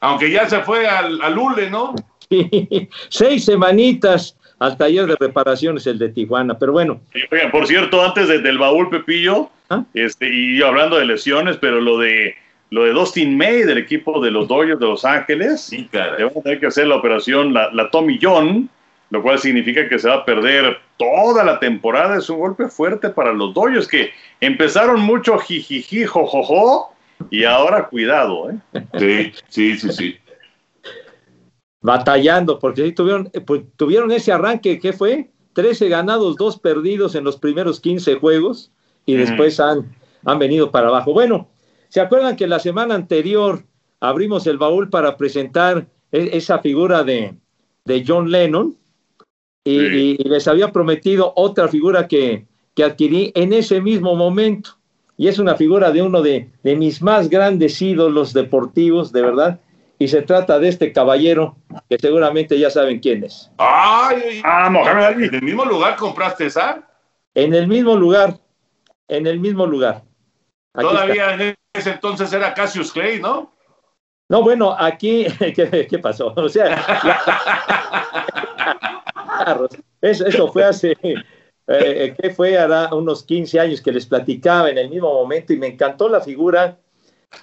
Speaker 2: Aunque ya se fue al, al ULE, ¿no?
Speaker 4: Sí. Seis semanitas al taller de reparaciones, el de Tijuana. Pero bueno.
Speaker 3: Sí, oigan, por cierto, antes de, del baúl, Pepillo, ¿Ah? este, y hablando de lesiones, pero lo de lo de Dustin May del equipo de los Dodgers de Los Ángeles,
Speaker 2: sí, claro.
Speaker 3: le van a tener que hacer la operación, la, la Tommy John, lo cual significa que se va a perder toda la temporada. Es un golpe fuerte para los Dodgers que empezaron mucho jijiji, jojojo, y ahora cuidado, ¿eh?
Speaker 2: Sí, sí, sí, sí.
Speaker 4: Batallando, porque sí tuvieron, pues, tuvieron ese arranque, ¿qué fue? 13 ganados, 2 perdidos en los primeros 15 juegos, y mm. después han, han venido para abajo. Bueno, ¿Se acuerdan que la semana anterior abrimos el baúl para presentar e esa figura de, de John Lennon? Y, sí. y, y, les había prometido otra figura que, que, adquirí en ese mismo momento. Y es una figura de uno de, de mis más grandes ídolos deportivos, de verdad. Y se trata de este caballero que seguramente ya saben quién es.
Speaker 2: ¡Ay!
Speaker 3: Ah, Mohamed Ali.
Speaker 2: ¿En el mismo lugar compraste esa?
Speaker 4: En el mismo lugar, en el mismo lugar.
Speaker 2: Aquí Todavía está. en ese entonces era Cassius Clay, ¿no?
Speaker 4: No, bueno, aquí, ¿qué, qué pasó? O sea, la... eso, eso, fue hace, eh, ¿qué fue? Hará unos 15 años que les platicaba en el mismo momento y me encantó la figura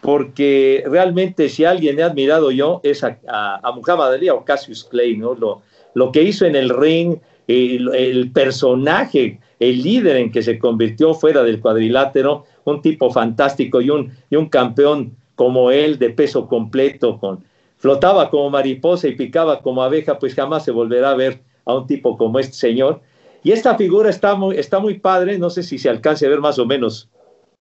Speaker 4: porque realmente si alguien he admirado yo es a, a, a Muhammad Ali o Cassius Clay, ¿no? Lo, lo que hizo en el ring, el, el, personaje, el líder en que se convirtió fuera del cuadrilátero, un tipo fantástico y un, y un campeón como él de peso completo, con, flotaba como mariposa y picaba como abeja, pues jamás se volverá a ver a un tipo como este señor. Y esta figura está muy, está muy padre, no sé si se alcance a ver más o menos.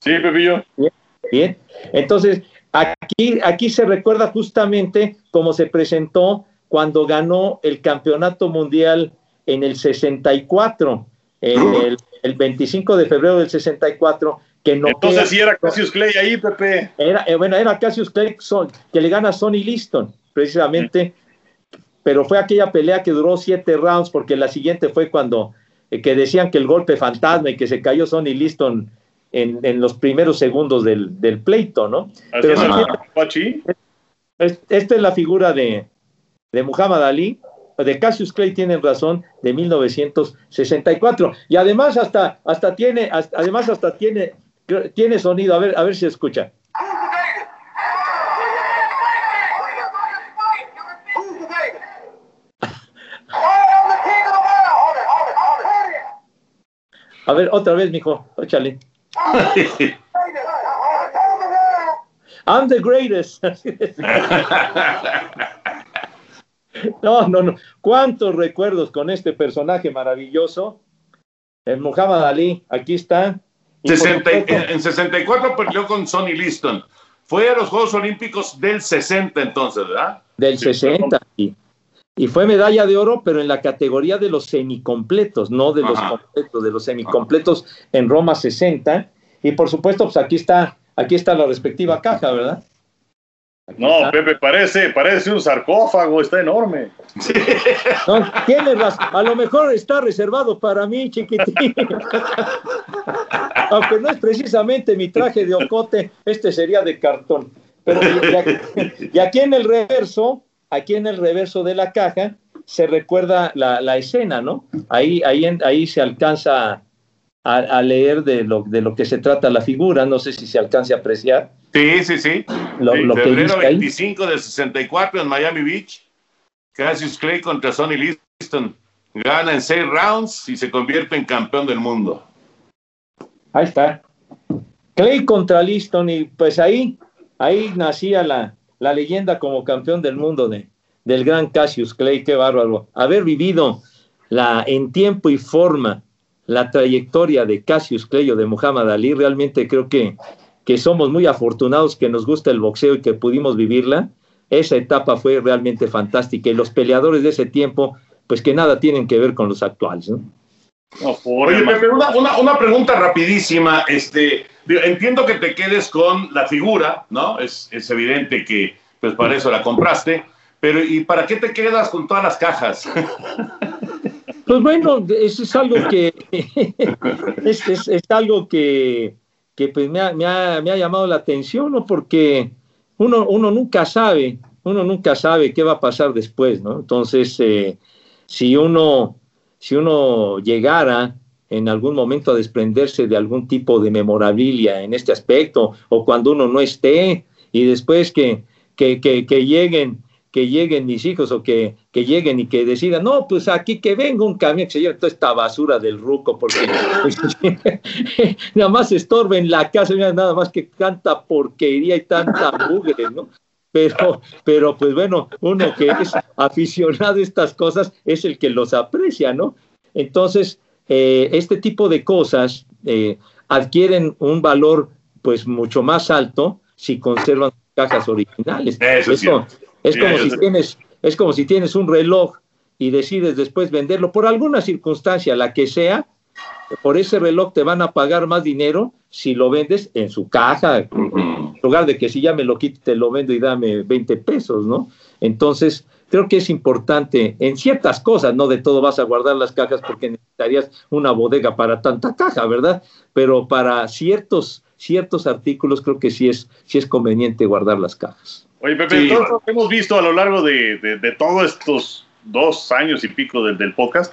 Speaker 3: Sí, Pepillo.
Speaker 4: Bien, bien. Entonces, aquí, aquí se recuerda justamente cómo se presentó cuando ganó el campeonato mundial en el 64, en el, el 25 de febrero del 64, que no
Speaker 3: Entonces sí era Cassius Clay ahí, Pepe.
Speaker 4: Era, eh, bueno, era Cassius Clay son, que le gana a Sonny Liston, precisamente, pero fue aquella pelea que duró siete rounds, porque la siguiente fue cuando eh, que decían que el golpe fantasma y que se cayó Sonny Liston en, en los primeros segundos del, del pleito, ¿no? Pero
Speaker 3: si
Speaker 4: esta es la figura de, de Muhammad Ali, de Cassius Clay tienen razón, de 1964. Y además hasta, hasta tiene, hasta, además hasta tiene tiene sonido, a ver, a ver si escucha. A ver, otra vez, mijo, échale. I'm the greatest. no, no, no. ¿Cuántos recuerdos con este personaje maravilloso? El Muhammad Ali, aquí está.
Speaker 2: 60, en 64 perdió con Sonny Liston. Fue a los Juegos Olímpicos del 60 entonces, ¿verdad?
Speaker 4: Del 60, sí. Y fue medalla de oro, pero en la categoría de los semicompletos, no de los Ajá. completos, de los semicompletos Ajá. en Roma 60. Y por supuesto, pues aquí está, aquí está la respectiva caja, ¿verdad?
Speaker 3: Aquí no, está. Pepe, parece, parece un sarcófago, está enorme.
Speaker 4: Sí. No, tienes razón, a lo mejor está reservado para mí, chiquitín. Aunque no es precisamente mi traje de ocote, este sería de cartón. Pero y aquí, y aquí en el reverso, aquí en el reverso de la caja, se recuerda la, la escena, ¿no? Ahí, ahí, ahí se alcanza a, a, leer de lo, de lo que se trata la figura, no sé si se alcance a apreciar.
Speaker 2: Sí, sí, sí.
Speaker 4: Lo, lo
Speaker 2: febrero
Speaker 4: que
Speaker 2: 25 del 64 en Miami Beach, Cassius Clay contra Sonny Liston. Gana en seis rounds y se convierte en campeón del mundo.
Speaker 4: Ahí está. Clay contra Liston y pues ahí, ahí nacía la, la leyenda como campeón del mundo de, del gran Cassius Clay, qué bárbaro. Haber vivido la, en tiempo y forma la trayectoria de Cassius Clay o de Muhammad Ali, realmente creo que, que somos muy afortunados que nos gusta el boxeo y que pudimos vivirla. Esa etapa fue realmente fantástica y los peleadores de ese tiempo, pues que nada tienen que ver con los actuales, ¿no?
Speaker 2: No, Oye, Pepe, una, una, una, pregunta rapidísima. Este, entiendo que te quedes con la figura, ¿no? Es, es evidente que pues para eso la compraste, pero ¿y para qué te quedas con todas las cajas?
Speaker 4: Pues bueno, eso es algo que es, es, algo que, que pues me, ha, me, ha, me, ha, llamado la atención, ¿no? Porque uno, uno nunca sabe, uno nunca sabe qué va a pasar después, ¿no? Entonces, eh, si uno si uno llegara en algún momento a desprenderse de algún tipo de memorabilia en este aspecto, o cuando uno no esté, y después que, que, que lleguen que lleguen mis hijos o que, que, lleguen y que decidan, no, pues aquí que venga un camión que se lleve toda esta basura del ruco, porque pues, nada más estorba en la casa, nada más que canta porquería y tanta mugre, ¿no? pero, pero pues bueno, uno que es aficionado a estas cosas es el que los aprecia, ¿no? Entonces, eh, este tipo de cosas eh, adquieren un valor pues mucho más alto si conservan cajas originales.
Speaker 2: Eso,
Speaker 4: es, como, es como si tienes, es como si tienes un reloj y decides después venderlo por alguna circunstancia, la que sea, por ese reloj te van a pagar más dinero si lo vendes en su caja, lugar de que si ya me lo quito, te lo vendo y dame 20 pesos, ¿no? Entonces, creo que es importante en ciertas cosas, no de todo vas a guardar las cajas porque necesitarías una bodega para tanta caja, ¿verdad? Pero para ciertos, ciertos artículos creo que sí es, sí es conveniente guardar las cajas.
Speaker 3: Oye, Pepe, sí. lo que hemos visto a lo largo de, de, de todos estos dos años y pico del, del podcast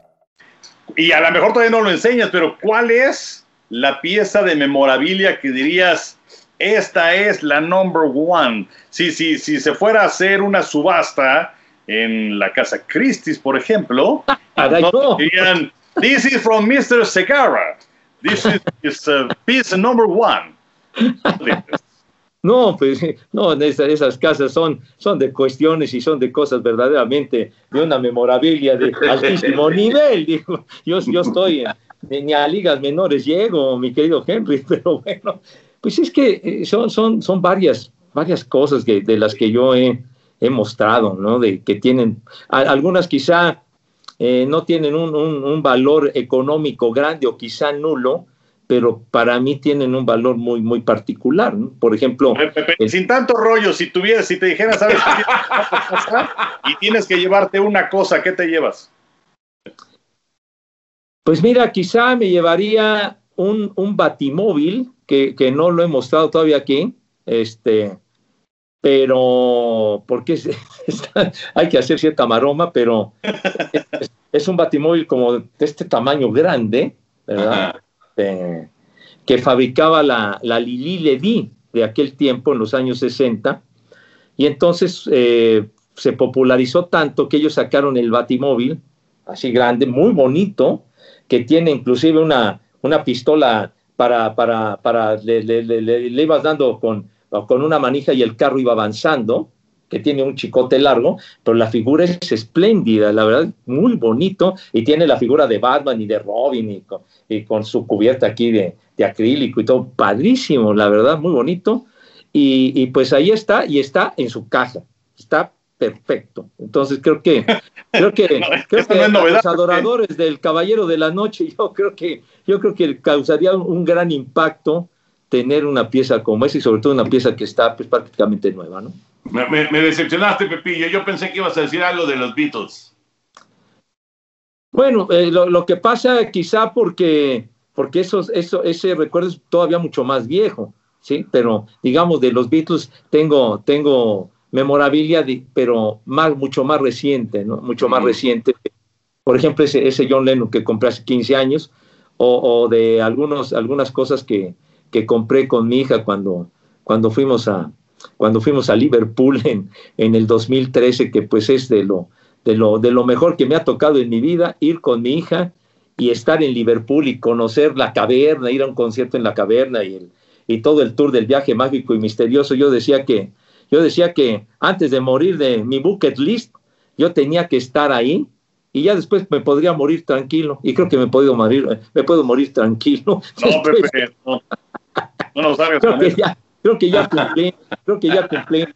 Speaker 3: Y a lo mejor todavía no lo enseñas, pero ¿cuál es la pieza de memorabilia que dirías, esta es la number one? Si, si, si se fuera a hacer una subasta en la casa Christie's, por ejemplo, no dirían, this is from Mr. Segarra. This is his uh, piece number one.
Speaker 4: No, pues no, esas, esas casas son, son de cuestiones y son de cosas verdaderamente de una memorabilia de altísimo nivel. Digo, yo, yo estoy en, ni a ligas menores llego, mi querido Henry, pero bueno, pues es que eh, son, son, son varias, varias cosas que, de las que yo he, he mostrado, ¿no? De que tienen, algunas quizá eh, no tienen un, un, un valor económico grande o quizá nulo, pero para mí tienen un valor muy, muy particular. ¿no? Por ejemplo...
Speaker 3: Pepe, el... Sin tanto rollo, si tuvieras, si te dijeras, ¿sabes qué? y tienes que llevarte una cosa, ¿qué te llevas?
Speaker 4: Pues mira, quizá me llevaría un, un batimóvil, que, que, no lo he mostrado todavía aquí, este, pero porque es, hay que hacer cierta maroma, pero es, es, un batimóvil como de este tamaño grande, ¿verdad? Ajá este, que fabricaba la, la Lili Ledy de aquel tiempo, en los años 60, y entonces eh, se popularizó tanto que ellos sacaron el Batimóvil, así grande, muy bonito, que tiene inclusive una, una pistola para, para, para le, le, le, le, ibas dando con, con una manija y el carro iba avanzando, que tiene un chicote largo, pero la figura es espléndida, la verdad, muy bonito, y tiene la figura de Batman y de Robin, y con, y con su cubierta aquí de, de, acrílico y todo, padrísimo, la verdad, muy bonito, y, y, pues ahí está, y está en su caja, está perfecto. Entonces creo que, creo que, no, creo que no los adoradores del Caballero de la Noche, yo creo que, yo creo que causaría un, un gran impacto tener una pieza como esa y sobre todo una pieza que está pues, prácticamente nueva, ¿no?
Speaker 2: Me, me, me, decepcionaste, Pepillo. Yo pensé que ibas a decir algo de los Beatles.
Speaker 4: Bueno, eh, lo, lo, que pasa quizá porque, porque eso, eso, ese recuerdo es todavía mucho más viejo, ¿sí? Pero digamos, de los Beatles tengo, tengo memorabilia, de, pero más, mucho más reciente, ¿no? Mucho más reciente. Por ejemplo, ese, ese John Lennon que compré hace 15 años, o, o de algunos, algunas cosas que, que compré con mi hija cuando, cuando fuimos a, cuando fuimos a Liverpool en, en el 2013, que pues es de lo, de, lo, de lo mejor que me ha tocado en mi vida, ir con mi hija y estar en Liverpool y conocer la caverna, ir a un concierto en la caverna y, el, y todo el tour del viaje mágico y misterioso. Yo decía que, yo decía que antes de morir de mi bucket list, yo tenía que estar ahí y ya después me podría morir tranquilo. Y creo que me puedo morir, me puedo morir tranquilo.
Speaker 3: No, Pepe, no. No nos
Speaker 4: creo que
Speaker 3: eso.
Speaker 4: ya, creo que ya cumplí, creo que ya cumplí.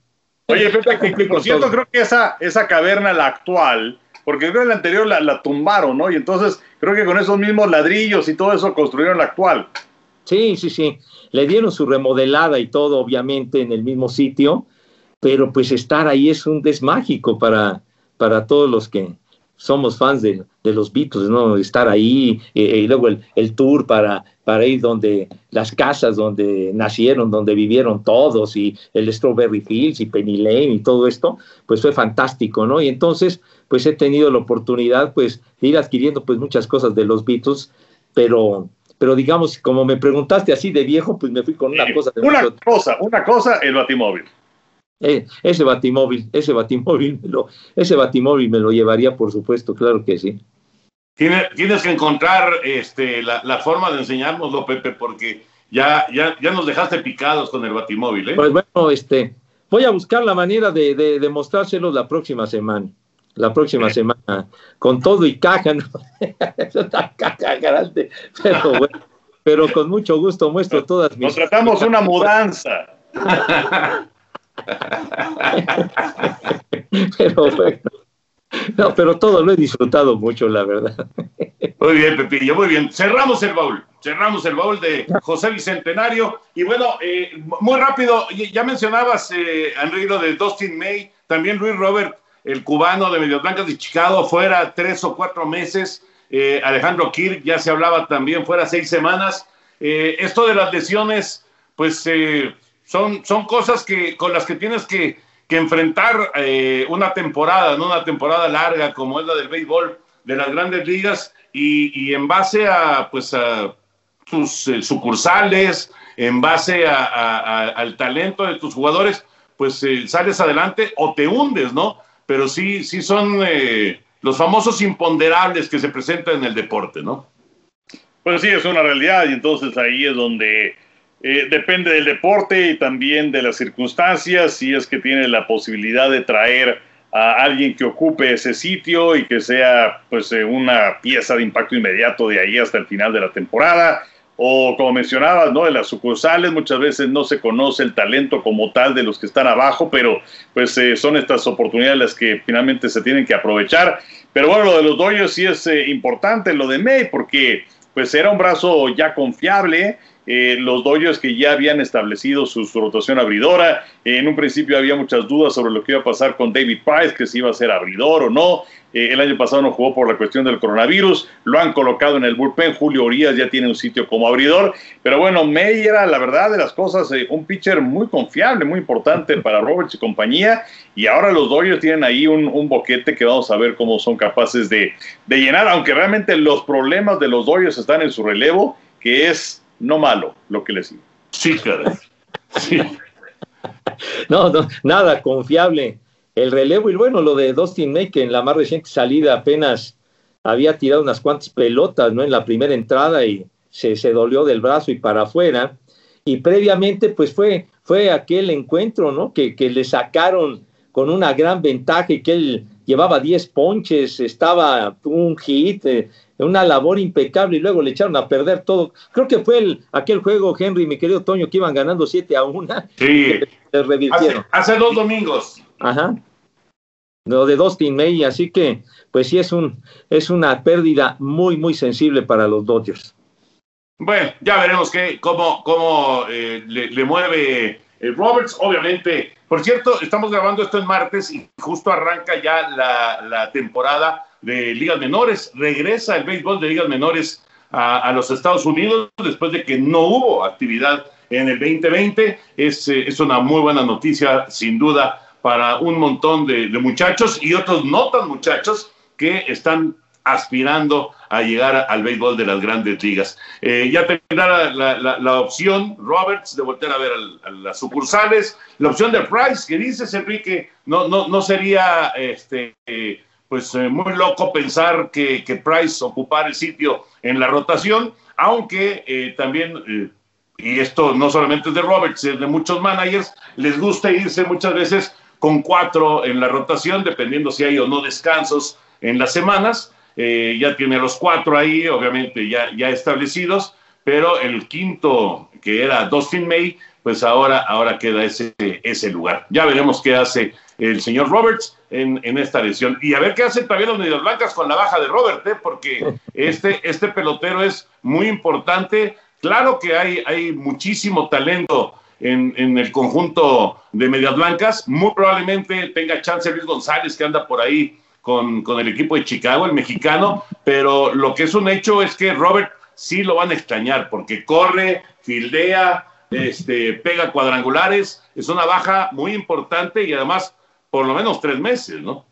Speaker 3: Oye, Pepe, que, que, por cierto, creo que esa, esa caverna, la actual, porque creo que la anterior la, la tumbaron, ¿no? Y entonces creo que con esos mismos ladrillos y todo eso construyeron la actual.
Speaker 4: Sí, sí, sí. Le dieron su remodelada y todo, obviamente, en el mismo sitio, pero pues estar ahí es un desmágico para, para todos los que somos fans de, de los Beatles, ¿no? Estar ahí eh, y luego el, el tour para, para ir donde las casas donde nacieron, donde vivieron todos y el Strawberry Fields y Penny Lane y todo esto, pues fue fantástico, ¿no? Y entonces, pues he tenido la oportunidad, pues, de ir adquiriendo, pues, muchas cosas de los Beatles, pero, pero digamos, como me preguntaste así de viejo, pues me fui con una cosa. De
Speaker 3: Una
Speaker 4: mucho-
Speaker 3: cosa, una cosa, el batimóvil.
Speaker 4: Eh, ese batimóvil, ese batimóvil, me lo, ese batimóvil me lo llevaría, por supuesto, claro que sí.
Speaker 2: Tienes, tienes que encontrar este, la, la forma de enseñárnoslo, Pepe, porque ya, ya, ya nos dejaste picados con el batimóvil, ¿eh?
Speaker 4: Pues bueno, este, voy a buscar la manera de, de, de mostrárselos la próxima semana. La próxima semana, con todo y caja, ¿no? Caja grande, pero bueno, pero con mucho gusto muestro todas mis.
Speaker 3: Nos tratamos una mudanza.
Speaker 4: pero bueno, no, pero todo lo he disfrutado mucho, la verdad.
Speaker 2: Muy bien, Pepillo, muy bien. Cerramos el baúl. Cerramos el baúl de José Bicentenario. Y bueno, eh, muy rápido, ya mencionabas, eh, Henry, lo de Dustin May, también Luis Robert, el cubano de Medias Blancas de Chicago, fuera tres o cuatro meses. Eh, Alejandro Kirk, ya se hablaba también, fuera seis semanas. Eh, esto de las lesiones, pues eh, son, son cosas que, con las que tienes que, que enfrentar eh, una temporada, no una temporada larga como es la del béisbol de las grandes ligas y, en base a pues a tus eh, sucursales, en base a- al talento de tus jugadores, pues eh, sales adelante o te hundes, ¿no? Pero sí, sí son los famosos imponderables que se presentan en el deporte, ¿no?
Speaker 3: Pues sí, es una realidad y entonces ahí es donde eh, depende del deporte y también de las circunstancias, si es que tiene la posibilidad de traer a alguien que ocupe ese sitio y que sea pues eh, una pieza de impacto inmediato de ahí hasta el final de la temporada. O como mencionabas, ¿no? De las sucursales muchas veces no se conoce el talento como tal de los que están abajo, pero pues eh, son estas oportunidades las que finalmente se tienen que aprovechar. Pero bueno, lo de los Dodgers sí es importante, lo de May, porque pues era un brazo ya confiable. Eh, los Dodgers que ya habían establecido su, rotación abridora. Eh, en un principio había muchas dudas sobre lo que iba a pasar con David Price, que si iba a ser abridor o no. Eh, el año pasado no jugó por la cuestión del coronavirus. Lo han colocado en el bullpen. Julio Urias ya tiene un sitio como abridor. Pero bueno, May era, la verdad de las cosas, eh, un pitcher muy confiable, muy importante para Roberts y compañía. Y ahora los Dodgers tienen ahí un, boquete que vamos a ver cómo son capaces de, de llenar, aunque realmente los problemas de los Dodgers están en su relevo, que es no malo lo que les sigue.
Speaker 2: Sí, caray. Sí.
Speaker 4: No, no, nada confiable. El relevo y bueno, lo de Dustin May, que en la más reciente salida apenas había tirado unas cuantas pelotas, ¿no? En la primera entrada y se, se dolió del brazo y para afuera. Y previamente, pues fue, fue aquel encuentro, ¿no? Que, que le sacaron con una gran ventaja y que él llevaba 10 ponches, estaba un hit, eh, una labor impecable y luego le echaron a perder todo. Creo que fue el, aquel juego, Henry, mi querido Toño, que iban ganando 7 a 1.
Speaker 2: Sí.
Speaker 4: Se
Speaker 2: Hace,
Speaker 4: revirtieron.
Speaker 2: hace dos domingos.
Speaker 4: Ajá. Lo de Dustin May, así que, pues sí, es, un, es una pérdida muy, muy sensible para los Dodgers.
Speaker 2: Bueno, ya veremos qué, cómo, cómo eh, le, le mueve eh, Roberts. Obviamente, por cierto, estamos grabando esto en martes y justo arranca ya la, la temporada de ligas menores. Regresa el béisbol de ligas menores a, los Estados Unidos después de que no hubo actividad en el 2020. Es, eh, es una muy buena noticia, sin duda, para un montón de, muchachos y otros no tan muchachos que están aspirando a llegar al béisbol de las grandes ligas. Eh, ya tendrá la, la, opción, Roberts, de volver a ver a las sucursales, la opción de Price, que dices, Enrique, no, no, no sería este, eh, pues eh, muy loco pensar que, que, Price ocupara el sitio en la rotación, aunque eh, también, y esto no solamente es de Roberts, es de muchos managers, les gusta irse muchas veces con cuatro en la rotación, dependiendo si hay o no descansos en las semanas. Eh, ya tiene los cuatro ahí, obviamente ya, ya establecidos, pero el quinto, que era Dustin May, pues ahora, ahora queda ese, ese lugar. Ya veremos qué hace el señor Roberts en, en esta lesión. Y a ver qué hacen también los Medias Blancas con la baja de Robert, ¿eh? porque este, este pelotero es muy importante. Claro que hay, hay muchísimo talento en, en, el conjunto de Medias Blancas. Muy probablemente tenga chance Luis González, que anda por ahí con, con, el equipo de Chicago, el mexicano, pero lo que es un hecho es que Robert sí lo van a extrañar, porque corre, fildea, este, pega cuadrangulares, es una baja muy importante y además por lo menos tres meses, ¿no?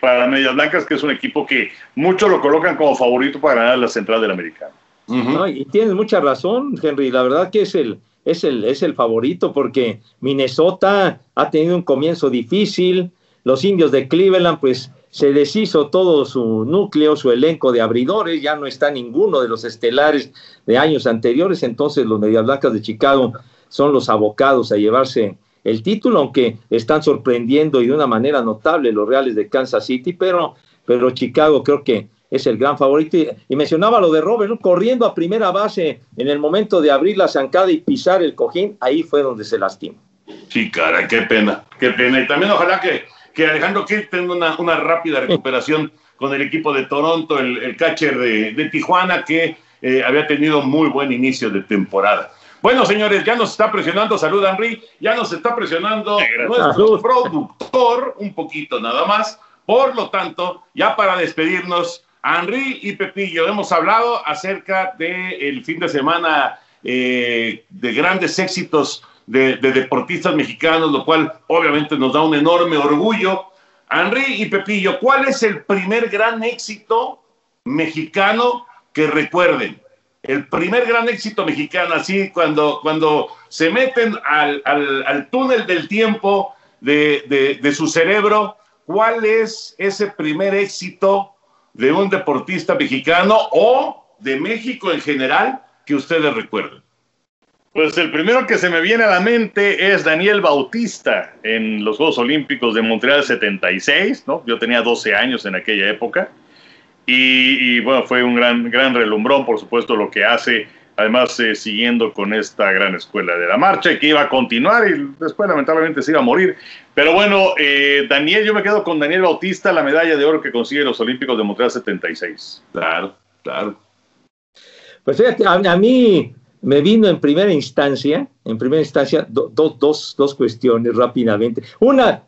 Speaker 3: Para Medias Blancas, que es un equipo que muchos lo colocan como favorito para ganar la central del americano.
Speaker 4: Uh -huh. no, y tienes mucha razón, Henry. La verdad que es el, es el, es el favorito porque Minnesota ha tenido un comienzo difícil. Los indios de Cleveland, pues se deshizo todo su núcleo, su elenco de abridores, ya no está ninguno de los estelares de años anteriores, entonces los Medias Blancas de Chicago son los abocados a llevarse el título, aunque están sorprendiendo y de una manera notable los Reales de Kansas City, pero, pero Chicago creo que es el gran favorito. Y, y mencionaba lo de Robert, ¿no? corriendo a primera base en el momento de abrir la zancada y pisar el cojín, ahí fue donde se lastimó.
Speaker 2: Sí, cara, qué pena, qué pena. Y también ojalá que, que Alejandro Kirk tenga una, una rápida recuperación con el equipo de Toronto, el, el catcher de, de, Tijuana, que eh, había tenido muy buen inicio de temporada. Bueno, señores, ya nos está presionando, salud Henry, ya nos está presionando nuestro productor, un poquito nada más. Por lo tanto, ya para despedirnos, Henry y Pepillo, hemos hablado acerca del el fin de semana eh, de grandes éxitos de, de, deportistas mexicanos, lo cual obviamente nos da un enorme orgullo. Henry y Pepillo, ¿cuál es el primer gran éxito mexicano que recuerden? El primer gran éxito mexicano, así cuando, cuando se meten al, al, al túnel del tiempo de, de, de su cerebro, ¿cuál es ese primer éxito de un deportista mexicano o de México en general que ustedes recuerden?
Speaker 3: Pues el primero que se me viene a la mente es Daniel Bautista en los Juegos Olímpicos de Montreal 76, ¿no? Yo tenía 12 años en aquella época y, bueno, fue un gran, gran relumbrón, por supuesto, lo que hace, además eh, siguiendo con esta gran escuela de la marcha que iba a continuar y después lamentablemente se iba a morir. Pero bueno, eh, Daniel, yo me quedo con Daniel Bautista, la medalla de oro que consigue los Olímpicos de Montreal 76.
Speaker 2: Claro, claro.
Speaker 4: Pues fíjate, a, a mí me vino en primera instancia, en primera instancia, do, do, dos, dos cuestiones rápidamente. Una,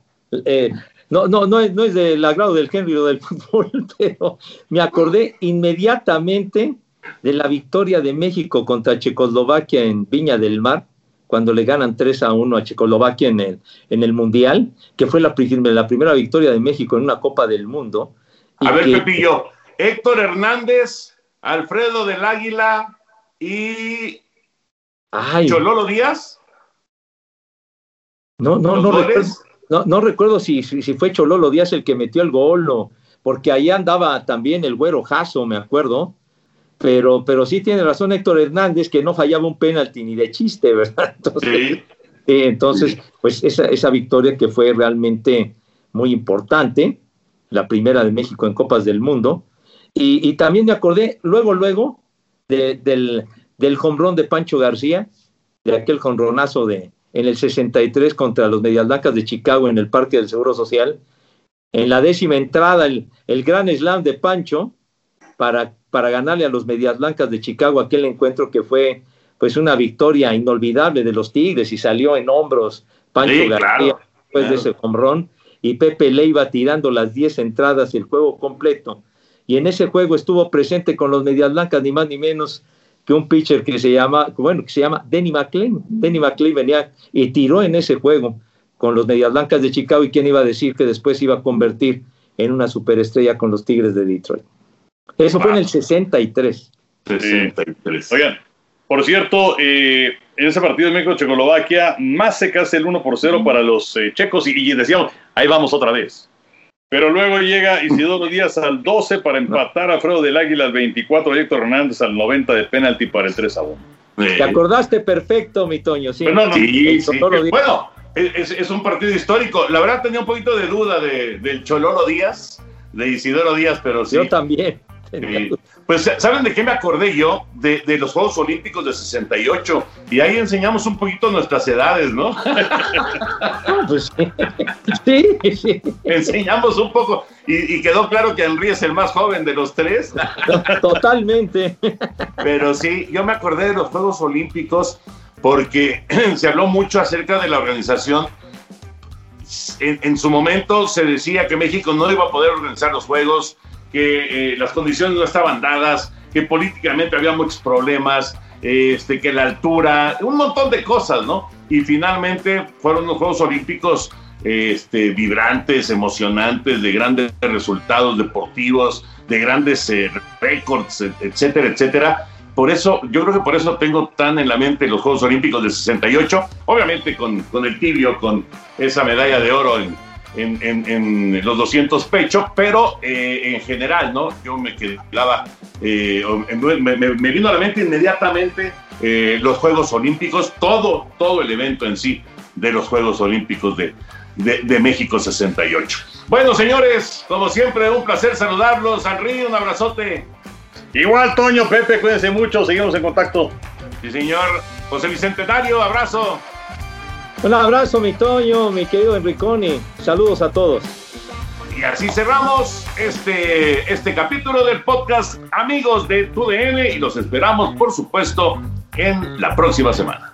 Speaker 4: eh, no, no, no, es, no es del agrado del Henry o del fútbol, pero me acordé inmediatamente de la victoria de México contra Checoslovaquia en Viña del Mar, cuando le ganan 3 a 1 a Checoslovaquia en el, en el Mundial, que fue la, la primera victoria de México en una Copa del Mundo.
Speaker 2: A ver, que, Pepillo, Héctor Hernández, Alfredo del Águila y
Speaker 4: Ay.
Speaker 2: Chololo Díaz.
Speaker 4: No, no, no recuerdo, no, no recuerdo si, si, si, fue Chololo Díaz el que metió el gol o porque ahí andaba también el güero Jasso, me acuerdo. Pero, pero sí tiene razón Héctor Hernández que no fallaba un penalti ni de chiste, ¿verdad? Entonces,
Speaker 2: sí.
Speaker 4: eh, entonces pues esa, esa victoria que fue realmente muy importante, la primera de México en Copas del Mundo. Y, y también me acordé luego, luego, de, del, del jonrón de Pancho García, de aquel jonronazo de en el 63 contra los Medias Blancas de Chicago en el Parque del Seguro Social. En la décima entrada, el, el gran slam de Pancho para, para ganarle a los Medias Blancas de Chicago aquel encuentro que fue pues una victoria inolvidable de los Tigres y salió en hombros Pancho
Speaker 2: sí,
Speaker 4: García
Speaker 2: claro,
Speaker 4: después
Speaker 2: claro.
Speaker 4: de ese jonrón y Pepe le iba tirando las 10 entradas y el juego completo. Y en ese juego estuvo presente con los Medias Blancas ni más ni menos que un pitcher que se llama, bueno, que se llama Denny McLean. Denny McLean venía y tiró en ese juego con los Medias Blancas de Chicago y quién iba a decir que después iba a convertir en una superestrella con los Tigres de Detroit. Eso wow. fue en el 63.
Speaker 2: 63.
Speaker 3: Oigan, por cierto, eh, en ese partido de México-Checoslovaquia, más se casi el 1 por 0 para los eh, checos y, y decíamos, ahí vamos otra vez. Pero luego llega Isidoro Díaz al 12 para empatar a Fredo del Águila al 24 y Héctor Hernández al 90 de penalti para el 3 a 1.
Speaker 4: ¿Te acordaste perfecto, mi Toño? Sí,
Speaker 2: no, no, sí, sí, bueno, es, es, un partido histórico. La verdad tenía un poquito de duda de, del Chololo Díaz, de Isidoro Díaz, pero sí.
Speaker 4: Yo también.
Speaker 2: Pues, ¿saben de qué me acordé yo? De, de, los Juegos Olímpicos de 68. Y ahí enseñamos un poquito nuestras edades, ¿no?
Speaker 4: pues sí, sí.
Speaker 2: Enseñamos un poco. Y, y, quedó claro que Henry es el más joven de los tres.
Speaker 4: Totalmente.
Speaker 2: Pero sí, yo me acordé de los Juegos Olímpicos porque se habló mucho acerca de la organización. En, en, su momento se decía que México no iba a poder organizar los Juegos, que eh, las condiciones no estaban dadas, que políticamente había muchos problemas, este, que la altura, un montón de cosas, ¿no? Y finalmente fueron los Juegos Olímpicos este, vibrantes, emocionantes, de grandes resultados deportivos, de grandes eh, récords, etcétera, etcétera. Por eso, yo creo que por eso tengo tan en la mente los Juegos Olímpicos del 68, obviamente con, con el tibio, con esa medalla de oro en, en, en, en, los 200 pechos, pero eh, en general, ¿no? Yo me quedaba, eh, me, me, me, vino a la mente inmediatamente eh, los Juegos Olímpicos, todo, todo el evento en sí de los Juegos Olímpicos de, de, de México 68. Bueno, señores, como siempre, un placer saludarlos. Henry, un abrazote.
Speaker 3: Igual, Toño, Pepe, cuídense mucho, seguimos en contacto.
Speaker 2: Sí, señor. José Bicentenario, abrazo.
Speaker 4: Un abrazo, mi Toño, mi querido Enriconi. Saludos a todos.
Speaker 2: Y así cerramos este, este capítulo del podcast Amigos de TUDN y los esperamos, por supuesto, en la próxima semana.